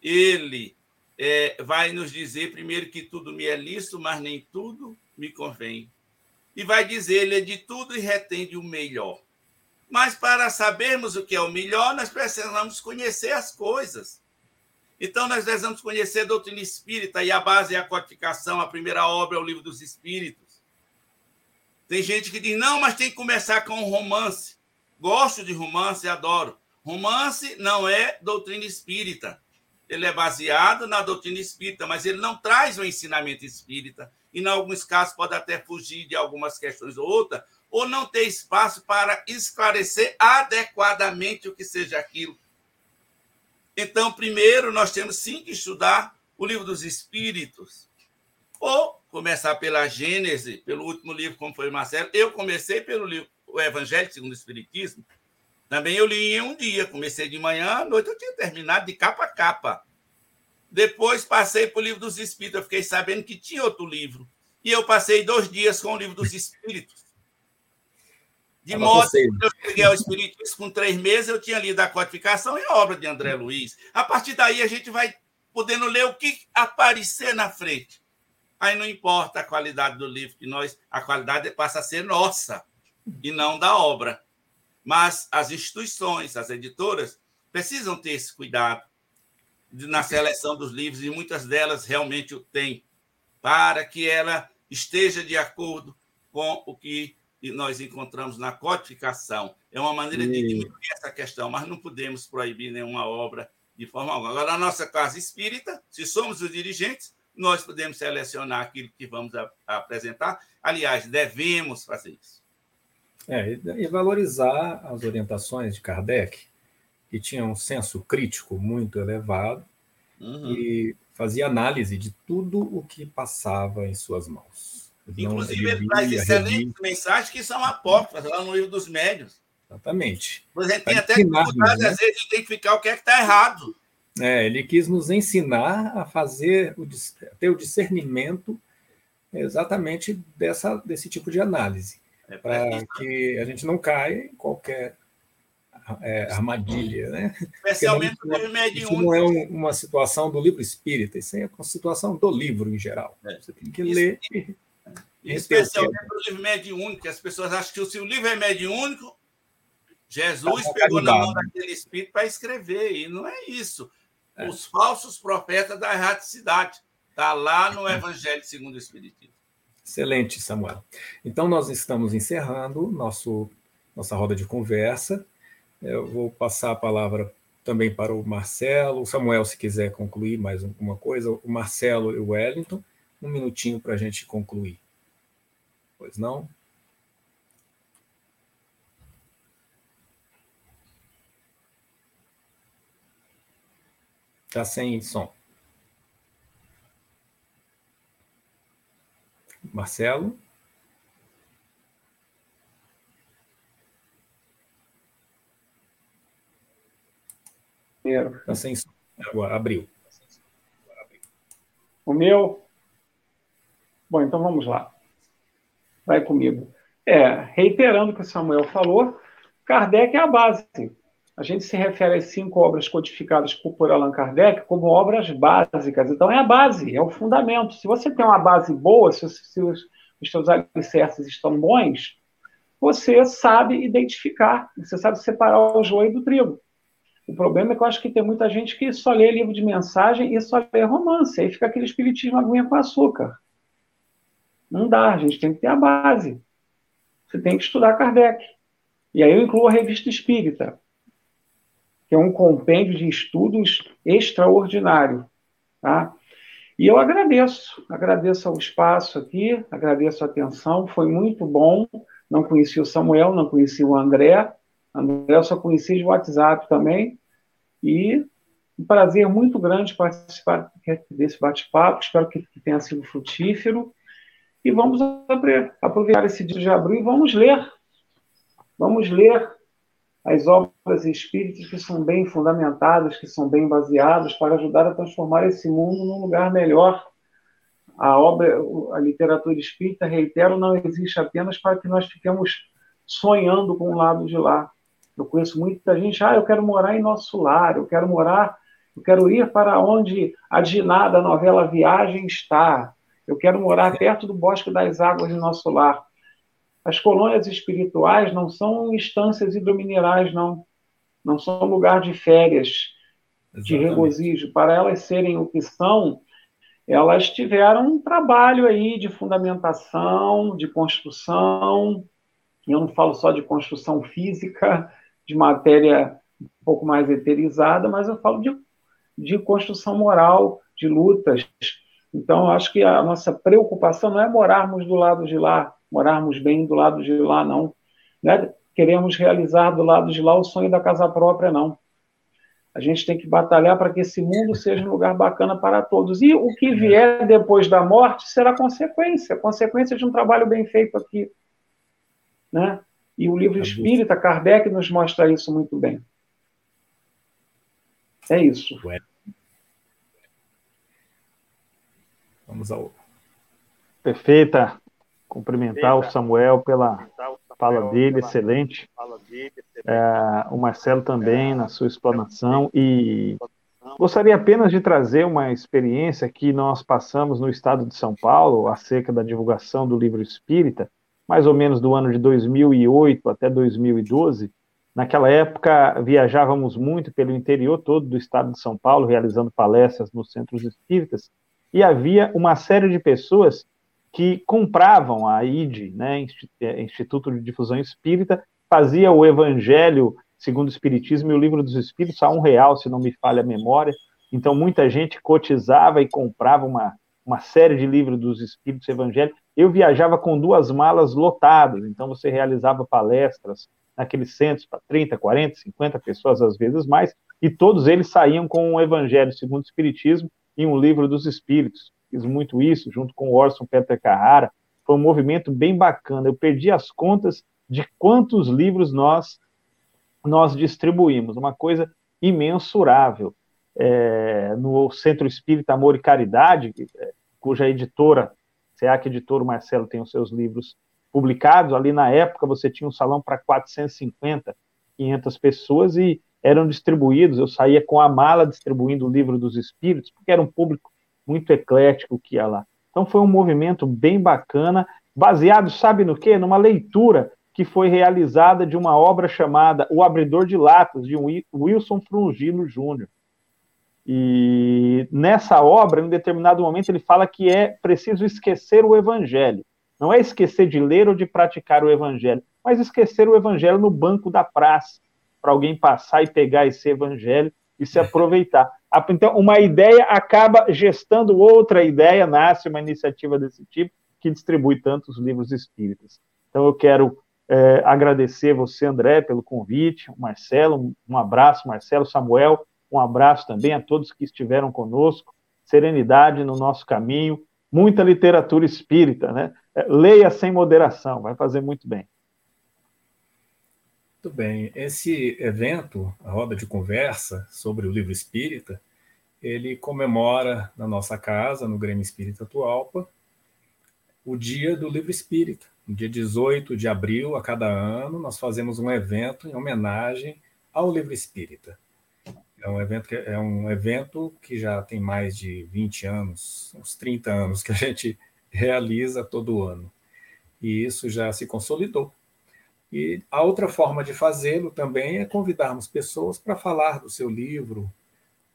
ele é, vai nos dizer, primeiro, que tudo me é lícito, mas nem tudo me convém. E vai dizer, ele é de tudo e retende o melhor. Mas para sabermos o que é o melhor, nós precisamos conhecer as coisas. Então, nós precisamos conhecer a doutrina espírita e a base é a codificação, a primeira obra é o livro dos espíritos. Tem gente que diz, não, mas tem que começar com um romance. Gosto de romance, adoro. Romance não é doutrina espírita. Ele é baseado na doutrina espírita, mas ele não traz o ensinamento espírita. E, em alguns casos, pode até fugir de algumas questões ou outra, ou não ter espaço para esclarecer adequadamente o que seja aquilo então, primeiro, nós temos sim que estudar o livro dos Espíritos. Ou começar pela Gênese, pelo último livro, como foi o Marcelo. Eu comecei pelo livro O Evangelho segundo o Espiritismo. Também eu li em um dia. Comecei de manhã, à noite eu tinha terminado de capa a capa. Depois passei para o livro dos Espíritos. Eu fiquei sabendo que tinha outro livro. E eu passei dois dias com o livro dos Espíritos. De modo que eu cheguei ao Espiritismo com três meses, eu tinha lido a codificação e a obra de André Luiz. A partir daí, a gente vai podendo ler o que aparecer na frente. Aí não importa a qualidade do livro, que nós, a qualidade passa a ser nossa e não da obra. Mas as instituições, as editoras, precisam ter esse cuidado na seleção dos livros, e muitas delas realmente o têm, para que ela esteja de acordo com o que nós encontramos na codificação. É uma maneira de diminuir essa questão, mas não podemos proibir nenhuma obra de forma alguma. Agora, a nossa casa espírita, se somos os dirigentes, nós podemos selecionar aquilo que vamos a, a apresentar. Aliás, devemos fazer isso. É, e valorizar as orientações de Kardec, que tinha um senso crítico muito elevado uhum. e fazia análise de tudo o que passava em suas mãos. Inclusive, ele traz excelentes mensagens que são apócrifas lá no livro dos médios. Exatamente. Mas a gente tem até dificuldade, né? às vezes, de identificar o que é que está errado. É, ele quis nos ensinar a fazer, o, ter o discernimento exatamente dessa, desse tipo de análise, é para que a gente não caia em qualquer é, armadilha, né? Especialmente no livro mediúnico. Isso não é um, uma situação do livro espírita, isso é uma situação do livro em geral. É. Você tem que isso, ler Especialmente o livro mediúnico, as pessoas acham que se o livro é mediúnico, Jesus tá pegou na mão daquele espírito para escrever, e não é isso. É. Os falsos profetas da erraticidade. Está lá no Evangelho segundo o Espiritismo. Excelente, Samuel. Então, nós estamos encerrando nosso, nossa roda de conversa. Eu vou passar a palavra também para o Marcelo. O Samuel, se quiser concluir mais alguma coisa, o Marcelo e o Wellington, um minutinho para a gente concluir. Pois não? Está sem som. Marcelo? Está sem som. Agora, abriu. O meu? Bom, então vamos lá. Vai comigo. É, reiterando o que o Samuel falou, Kardec é a base. A gente se refere às cinco obras codificadas por Allan Kardec como obras básicas. Então, é a base, é o fundamento. Se você tem uma base boa, se, se os, os seus alicerces estão bons, você sabe identificar, você sabe separar o joio do trigo. O problema é que eu acho que tem muita gente que só lê livro de mensagem e só lê romance. Aí fica aquele espiritismo aguinha com açúcar. Não dá, a gente tem que ter a base. Você tem que estudar Kardec. E aí eu incluo a revista espírita que é um compêndio de estudos extraordinário. Tá? E eu agradeço, agradeço ao espaço aqui, agradeço a atenção, foi muito bom. Não conheci o Samuel, não conheci o André. André eu só conheci de WhatsApp também. E um prazer muito grande participar desse bate-papo. Espero que tenha sido frutífero. E vamos aproveitar esse dia de abril e vamos ler. Vamos ler as obras espíritas que são bem fundamentadas, que são bem baseadas, para ajudar a transformar esse mundo num lugar melhor. A obra, a literatura espírita, reitero, não existe apenas para que nós fiquemos sonhando com o lado de lá. Eu conheço muita gente, ah, eu quero morar em nosso lar, eu quero morar, eu quero ir para onde a Diná da novela Viagem está, eu quero morar perto do Bosque das Águas de nosso lar. As colônias espirituais não são instâncias hidrominerais, não. Não são lugar de férias, Exatamente. de regozijo. Para elas serem o que são, elas tiveram um trabalho aí de fundamentação, de construção. Eu não falo só de construção física, de matéria um pouco mais eterizada, mas eu falo de, de construção moral, de lutas. Então, acho que a nossa preocupação não é morarmos do lado de lá, morarmos bem do lado de lá, não. Né? Queremos realizar do lado de lá o sonho da casa própria, não. A gente tem que batalhar para que esse mundo seja um lugar bacana para todos. E o que vier depois da morte será consequência consequência de um trabalho bem feito aqui. Né? E o livro espírita, Kardec, nos mostra isso muito bem. É isso. Vamos ao. Perfeita. Cumprimentar o Samuel pela fala dele, excelente. É, o Marcelo também na sua explanação. E gostaria apenas de trazer uma experiência que nós passamos no estado de São Paulo acerca da divulgação do livro Espírita, mais ou menos do ano de 2008 até 2012. Naquela época viajávamos muito pelo interior todo do estado de São Paulo, realizando palestras nos centros espíritas, e havia uma série de pessoas que compravam a ID, né, é, Instituto de Difusão Espírita, fazia o Evangelho segundo o Espiritismo e o Livro dos Espíritos a um real, se não me falha a memória. Então, muita gente cotizava e comprava uma, uma série de livros dos Espíritos Evangélicos. Eu viajava com duas malas lotadas, então você realizava palestras naqueles centros para 30, 40, 50 pessoas, às vezes mais, e todos eles saíam com o Evangelho segundo o Espiritismo e um livro dos Espíritos fiz muito isso, junto com o Orson Peter Carrara, foi um movimento bem bacana. Eu perdi as contas de quantos livros nós nós distribuímos, uma coisa imensurável. É, no Centro Espírita Amor e Caridade, é, cuja editora, SEAC Editor Marcelo tem os seus livros publicados, ali na época você tinha um salão para 450, 500 pessoas e eram distribuídos, eu saía com a mala distribuindo o livro dos espíritos, porque era um público muito eclético que ia lá. Então foi um movimento bem bacana, baseado, sabe no quê? Numa leitura que foi realizada de uma obra chamada O Abridor de Latas, de Wilson Frungilo Júnior. E nessa obra, em um determinado momento, ele fala que é preciso esquecer o evangelho. Não é esquecer de ler ou de praticar o evangelho, mas esquecer o evangelho no banco da praça, para alguém passar e pegar esse evangelho e se aproveitar. Então, uma ideia acaba gestando outra ideia, nasce uma iniciativa desse tipo que distribui tantos livros espíritas. Então, eu quero é, agradecer você, André, pelo convite, Marcelo, um abraço, Marcelo, Samuel, um abraço também a todos que estiveram conosco, serenidade no nosso caminho, muita literatura espírita, né? É, leia sem moderação, vai fazer muito bem. Muito bem. Esse evento, a roda de conversa sobre o livro espírita, ele comemora na nossa casa, no Grêmio Espírita Atualpa, o dia do livro espírita. No dia 18 de abril, a cada ano, nós fazemos um evento em homenagem ao livro espírita. É um evento que, é um evento que já tem mais de 20 anos, uns 30 anos que a gente realiza todo ano. E isso já se consolidou. E a outra forma de fazê-lo também é convidarmos pessoas para falar do seu livro,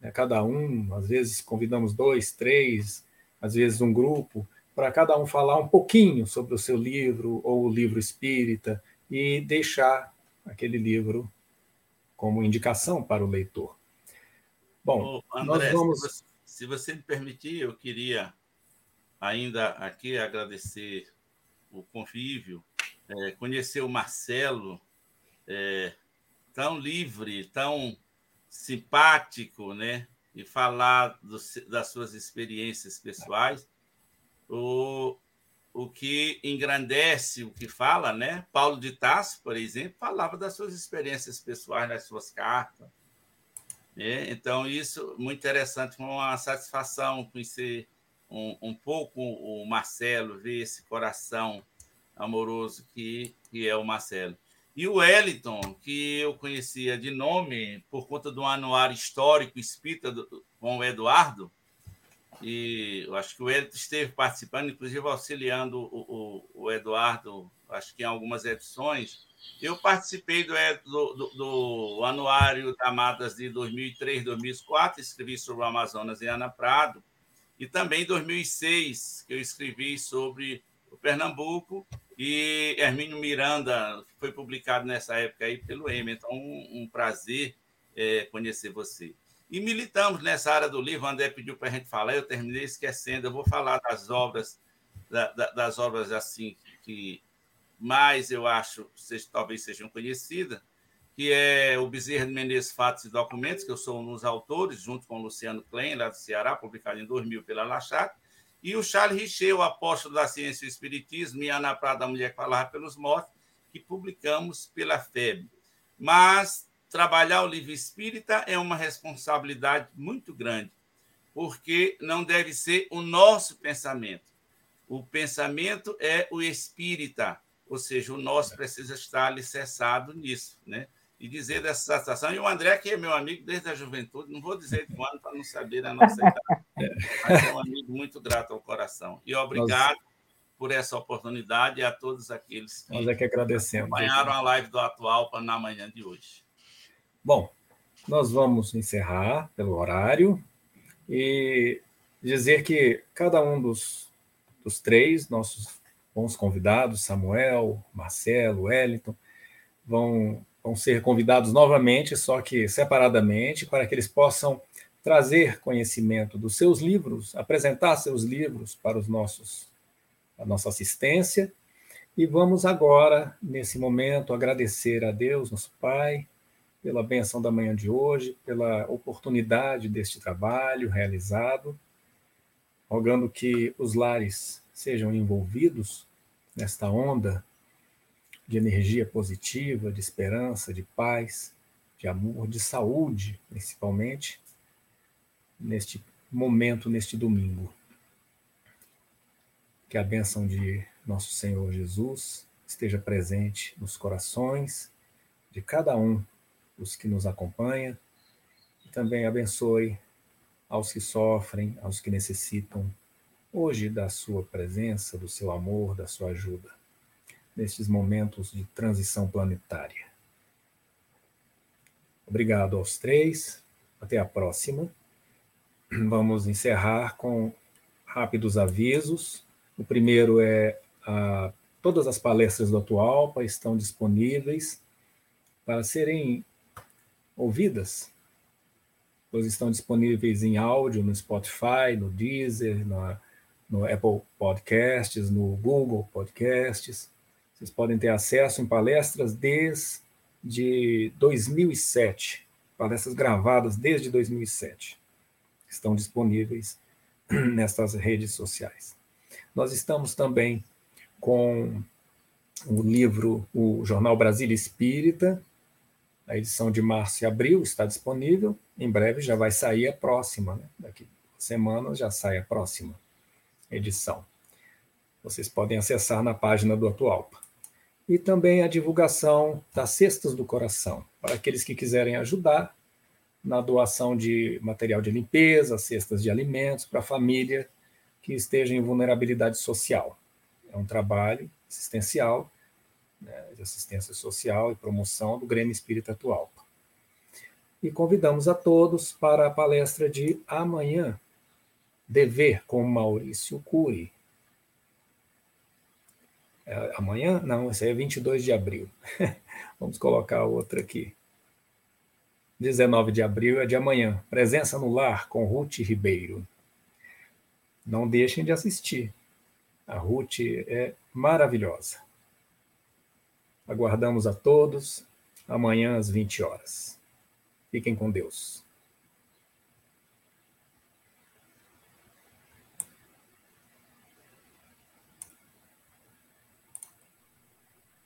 né, cada um, às vezes convidamos dois, três, às vezes um grupo, para cada um falar um pouquinho sobre o seu livro ou o livro espírita e deixar aquele livro como indicação para o leitor. Bom, Ô, André, nós vamos. Se você, se você me permitir, eu queria ainda aqui agradecer o convívio é, conhecer o Marcelo, é, tão livre, tão simpático, né? E falar do, das suas experiências pessoais, o, o que engrandece o que fala, né? Paulo de Tasso, por exemplo, falava das suas experiências pessoais nas suas cartas. Né? Então, isso muito interessante, uma satisfação conhecer um, um pouco o Marcelo, ver esse coração amoroso que, que é o Marcelo. E o Wellington, que eu conhecia de nome por conta do anuário histórico espírita do, com o Eduardo, e eu acho que o Wellington esteve participando, inclusive auxiliando o, o, o Eduardo, acho que em algumas edições. Eu participei do, do, do, anuário da Matas de 2003, 2004, escrevi sobre o Amazonas e Ana Prado, e também em 2006, que eu escrevi sobre o Pernambuco e Hermínio Miranda foi publicado nessa época aí pelo EMA. Então, um, um prazer é, conhecer você. E militamos nessa área do livro. O André pediu para a gente falar, eu terminei esquecendo. Eu vou falar das obras, da, da, das obras assim que mais eu acho vocês talvez sejam conhecidas, que é o Bezerra de Menezes Fatos e Documentos, que eu sou um dos autores, junto com o Luciano Klein, lá do Ceará, publicado em 2000 pela Lachat, e o Charles Richer, o apóstolo da ciência e o espiritismo, e Ana Prada, a mulher que falava pelos mortos, que publicamos pela FEB. Mas trabalhar o livro espírita é uma responsabilidade muito grande, porque não deve ser o nosso pensamento. O pensamento é o espírita, ou seja, o nosso precisa estar alicerçado nisso, né? E dizer dessa satisfação. E o André, que é meu amigo desde a juventude, não vou dizer de quando para não saber a nossa idade, mas é um amigo muito grato ao coração. E obrigado Nós... por essa oportunidade e a todos aqueles que, Nós é que agradecemos, acompanharam a live do Atual para na manhã de hoje. Bom, nós vamos encerrar pelo horário e dizer que cada um dos, dos três, nossos bons convidados, Samuel, Marcelo, Wellington, vão vão ser convidados novamente, só que separadamente, para que eles possam trazer conhecimento dos seus livros, apresentar seus livros para os nossos a nossa assistência. E vamos agora, nesse momento, agradecer a Deus, nosso Pai, pela benção da manhã de hoje, pela oportunidade deste trabalho realizado, rogando que os lares sejam envolvidos nesta onda de energia positiva, de esperança, de paz, de amor, de saúde, principalmente, neste momento, neste domingo. Que a bênção de nosso Senhor Jesus esteja presente nos corações de cada um dos que nos acompanha e também abençoe aos que sofrem, aos que necessitam hoje da sua presença, do seu amor, da sua ajuda nestes momentos de transição planetária. Obrigado aos três. Até a próxima. Vamos encerrar com rápidos avisos. O primeiro é a, todas as palestras do Atualpa estão disponíveis para serem ouvidas. Pois estão disponíveis em áudio no Spotify, no Deezer, no, no Apple Podcasts, no Google Podcasts. Vocês podem ter acesso em palestras desde 2007, palestras gravadas desde 2007, estão disponíveis *clears throat* nestas redes sociais. Nós estamos também com o livro, o Jornal Brasília Espírita, a edição de março e abril está disponível. Em breve já vai sair a próxima, né? daqui semanas já sai a próxima edição. Vocês podem acessar na página do Atualpa e também a divulgação das Cestas do Coração, para aqueles que quiserem ajudar na doação de material de limpeza, cestas de alimentos para a família que esteja em vulnerabilidade social. É um trabalho assistencial, né, de assistência social e promoção do Grêmio Espírita Atual. E convidamos a todos para a palestra de amanhã, Dever com Maurício Cury, é, amanhã? Não, esse aí é 22 de abril. *laughs* Vamos colocar outra aqui. 19 de abril é de amanhã. Presença no lar com Ruth Ribeiro. Não deixem de assistir. A Ruth é maravilhosa. Aguardamos a todos amanhã às 20 horas. Fiquem com Deus.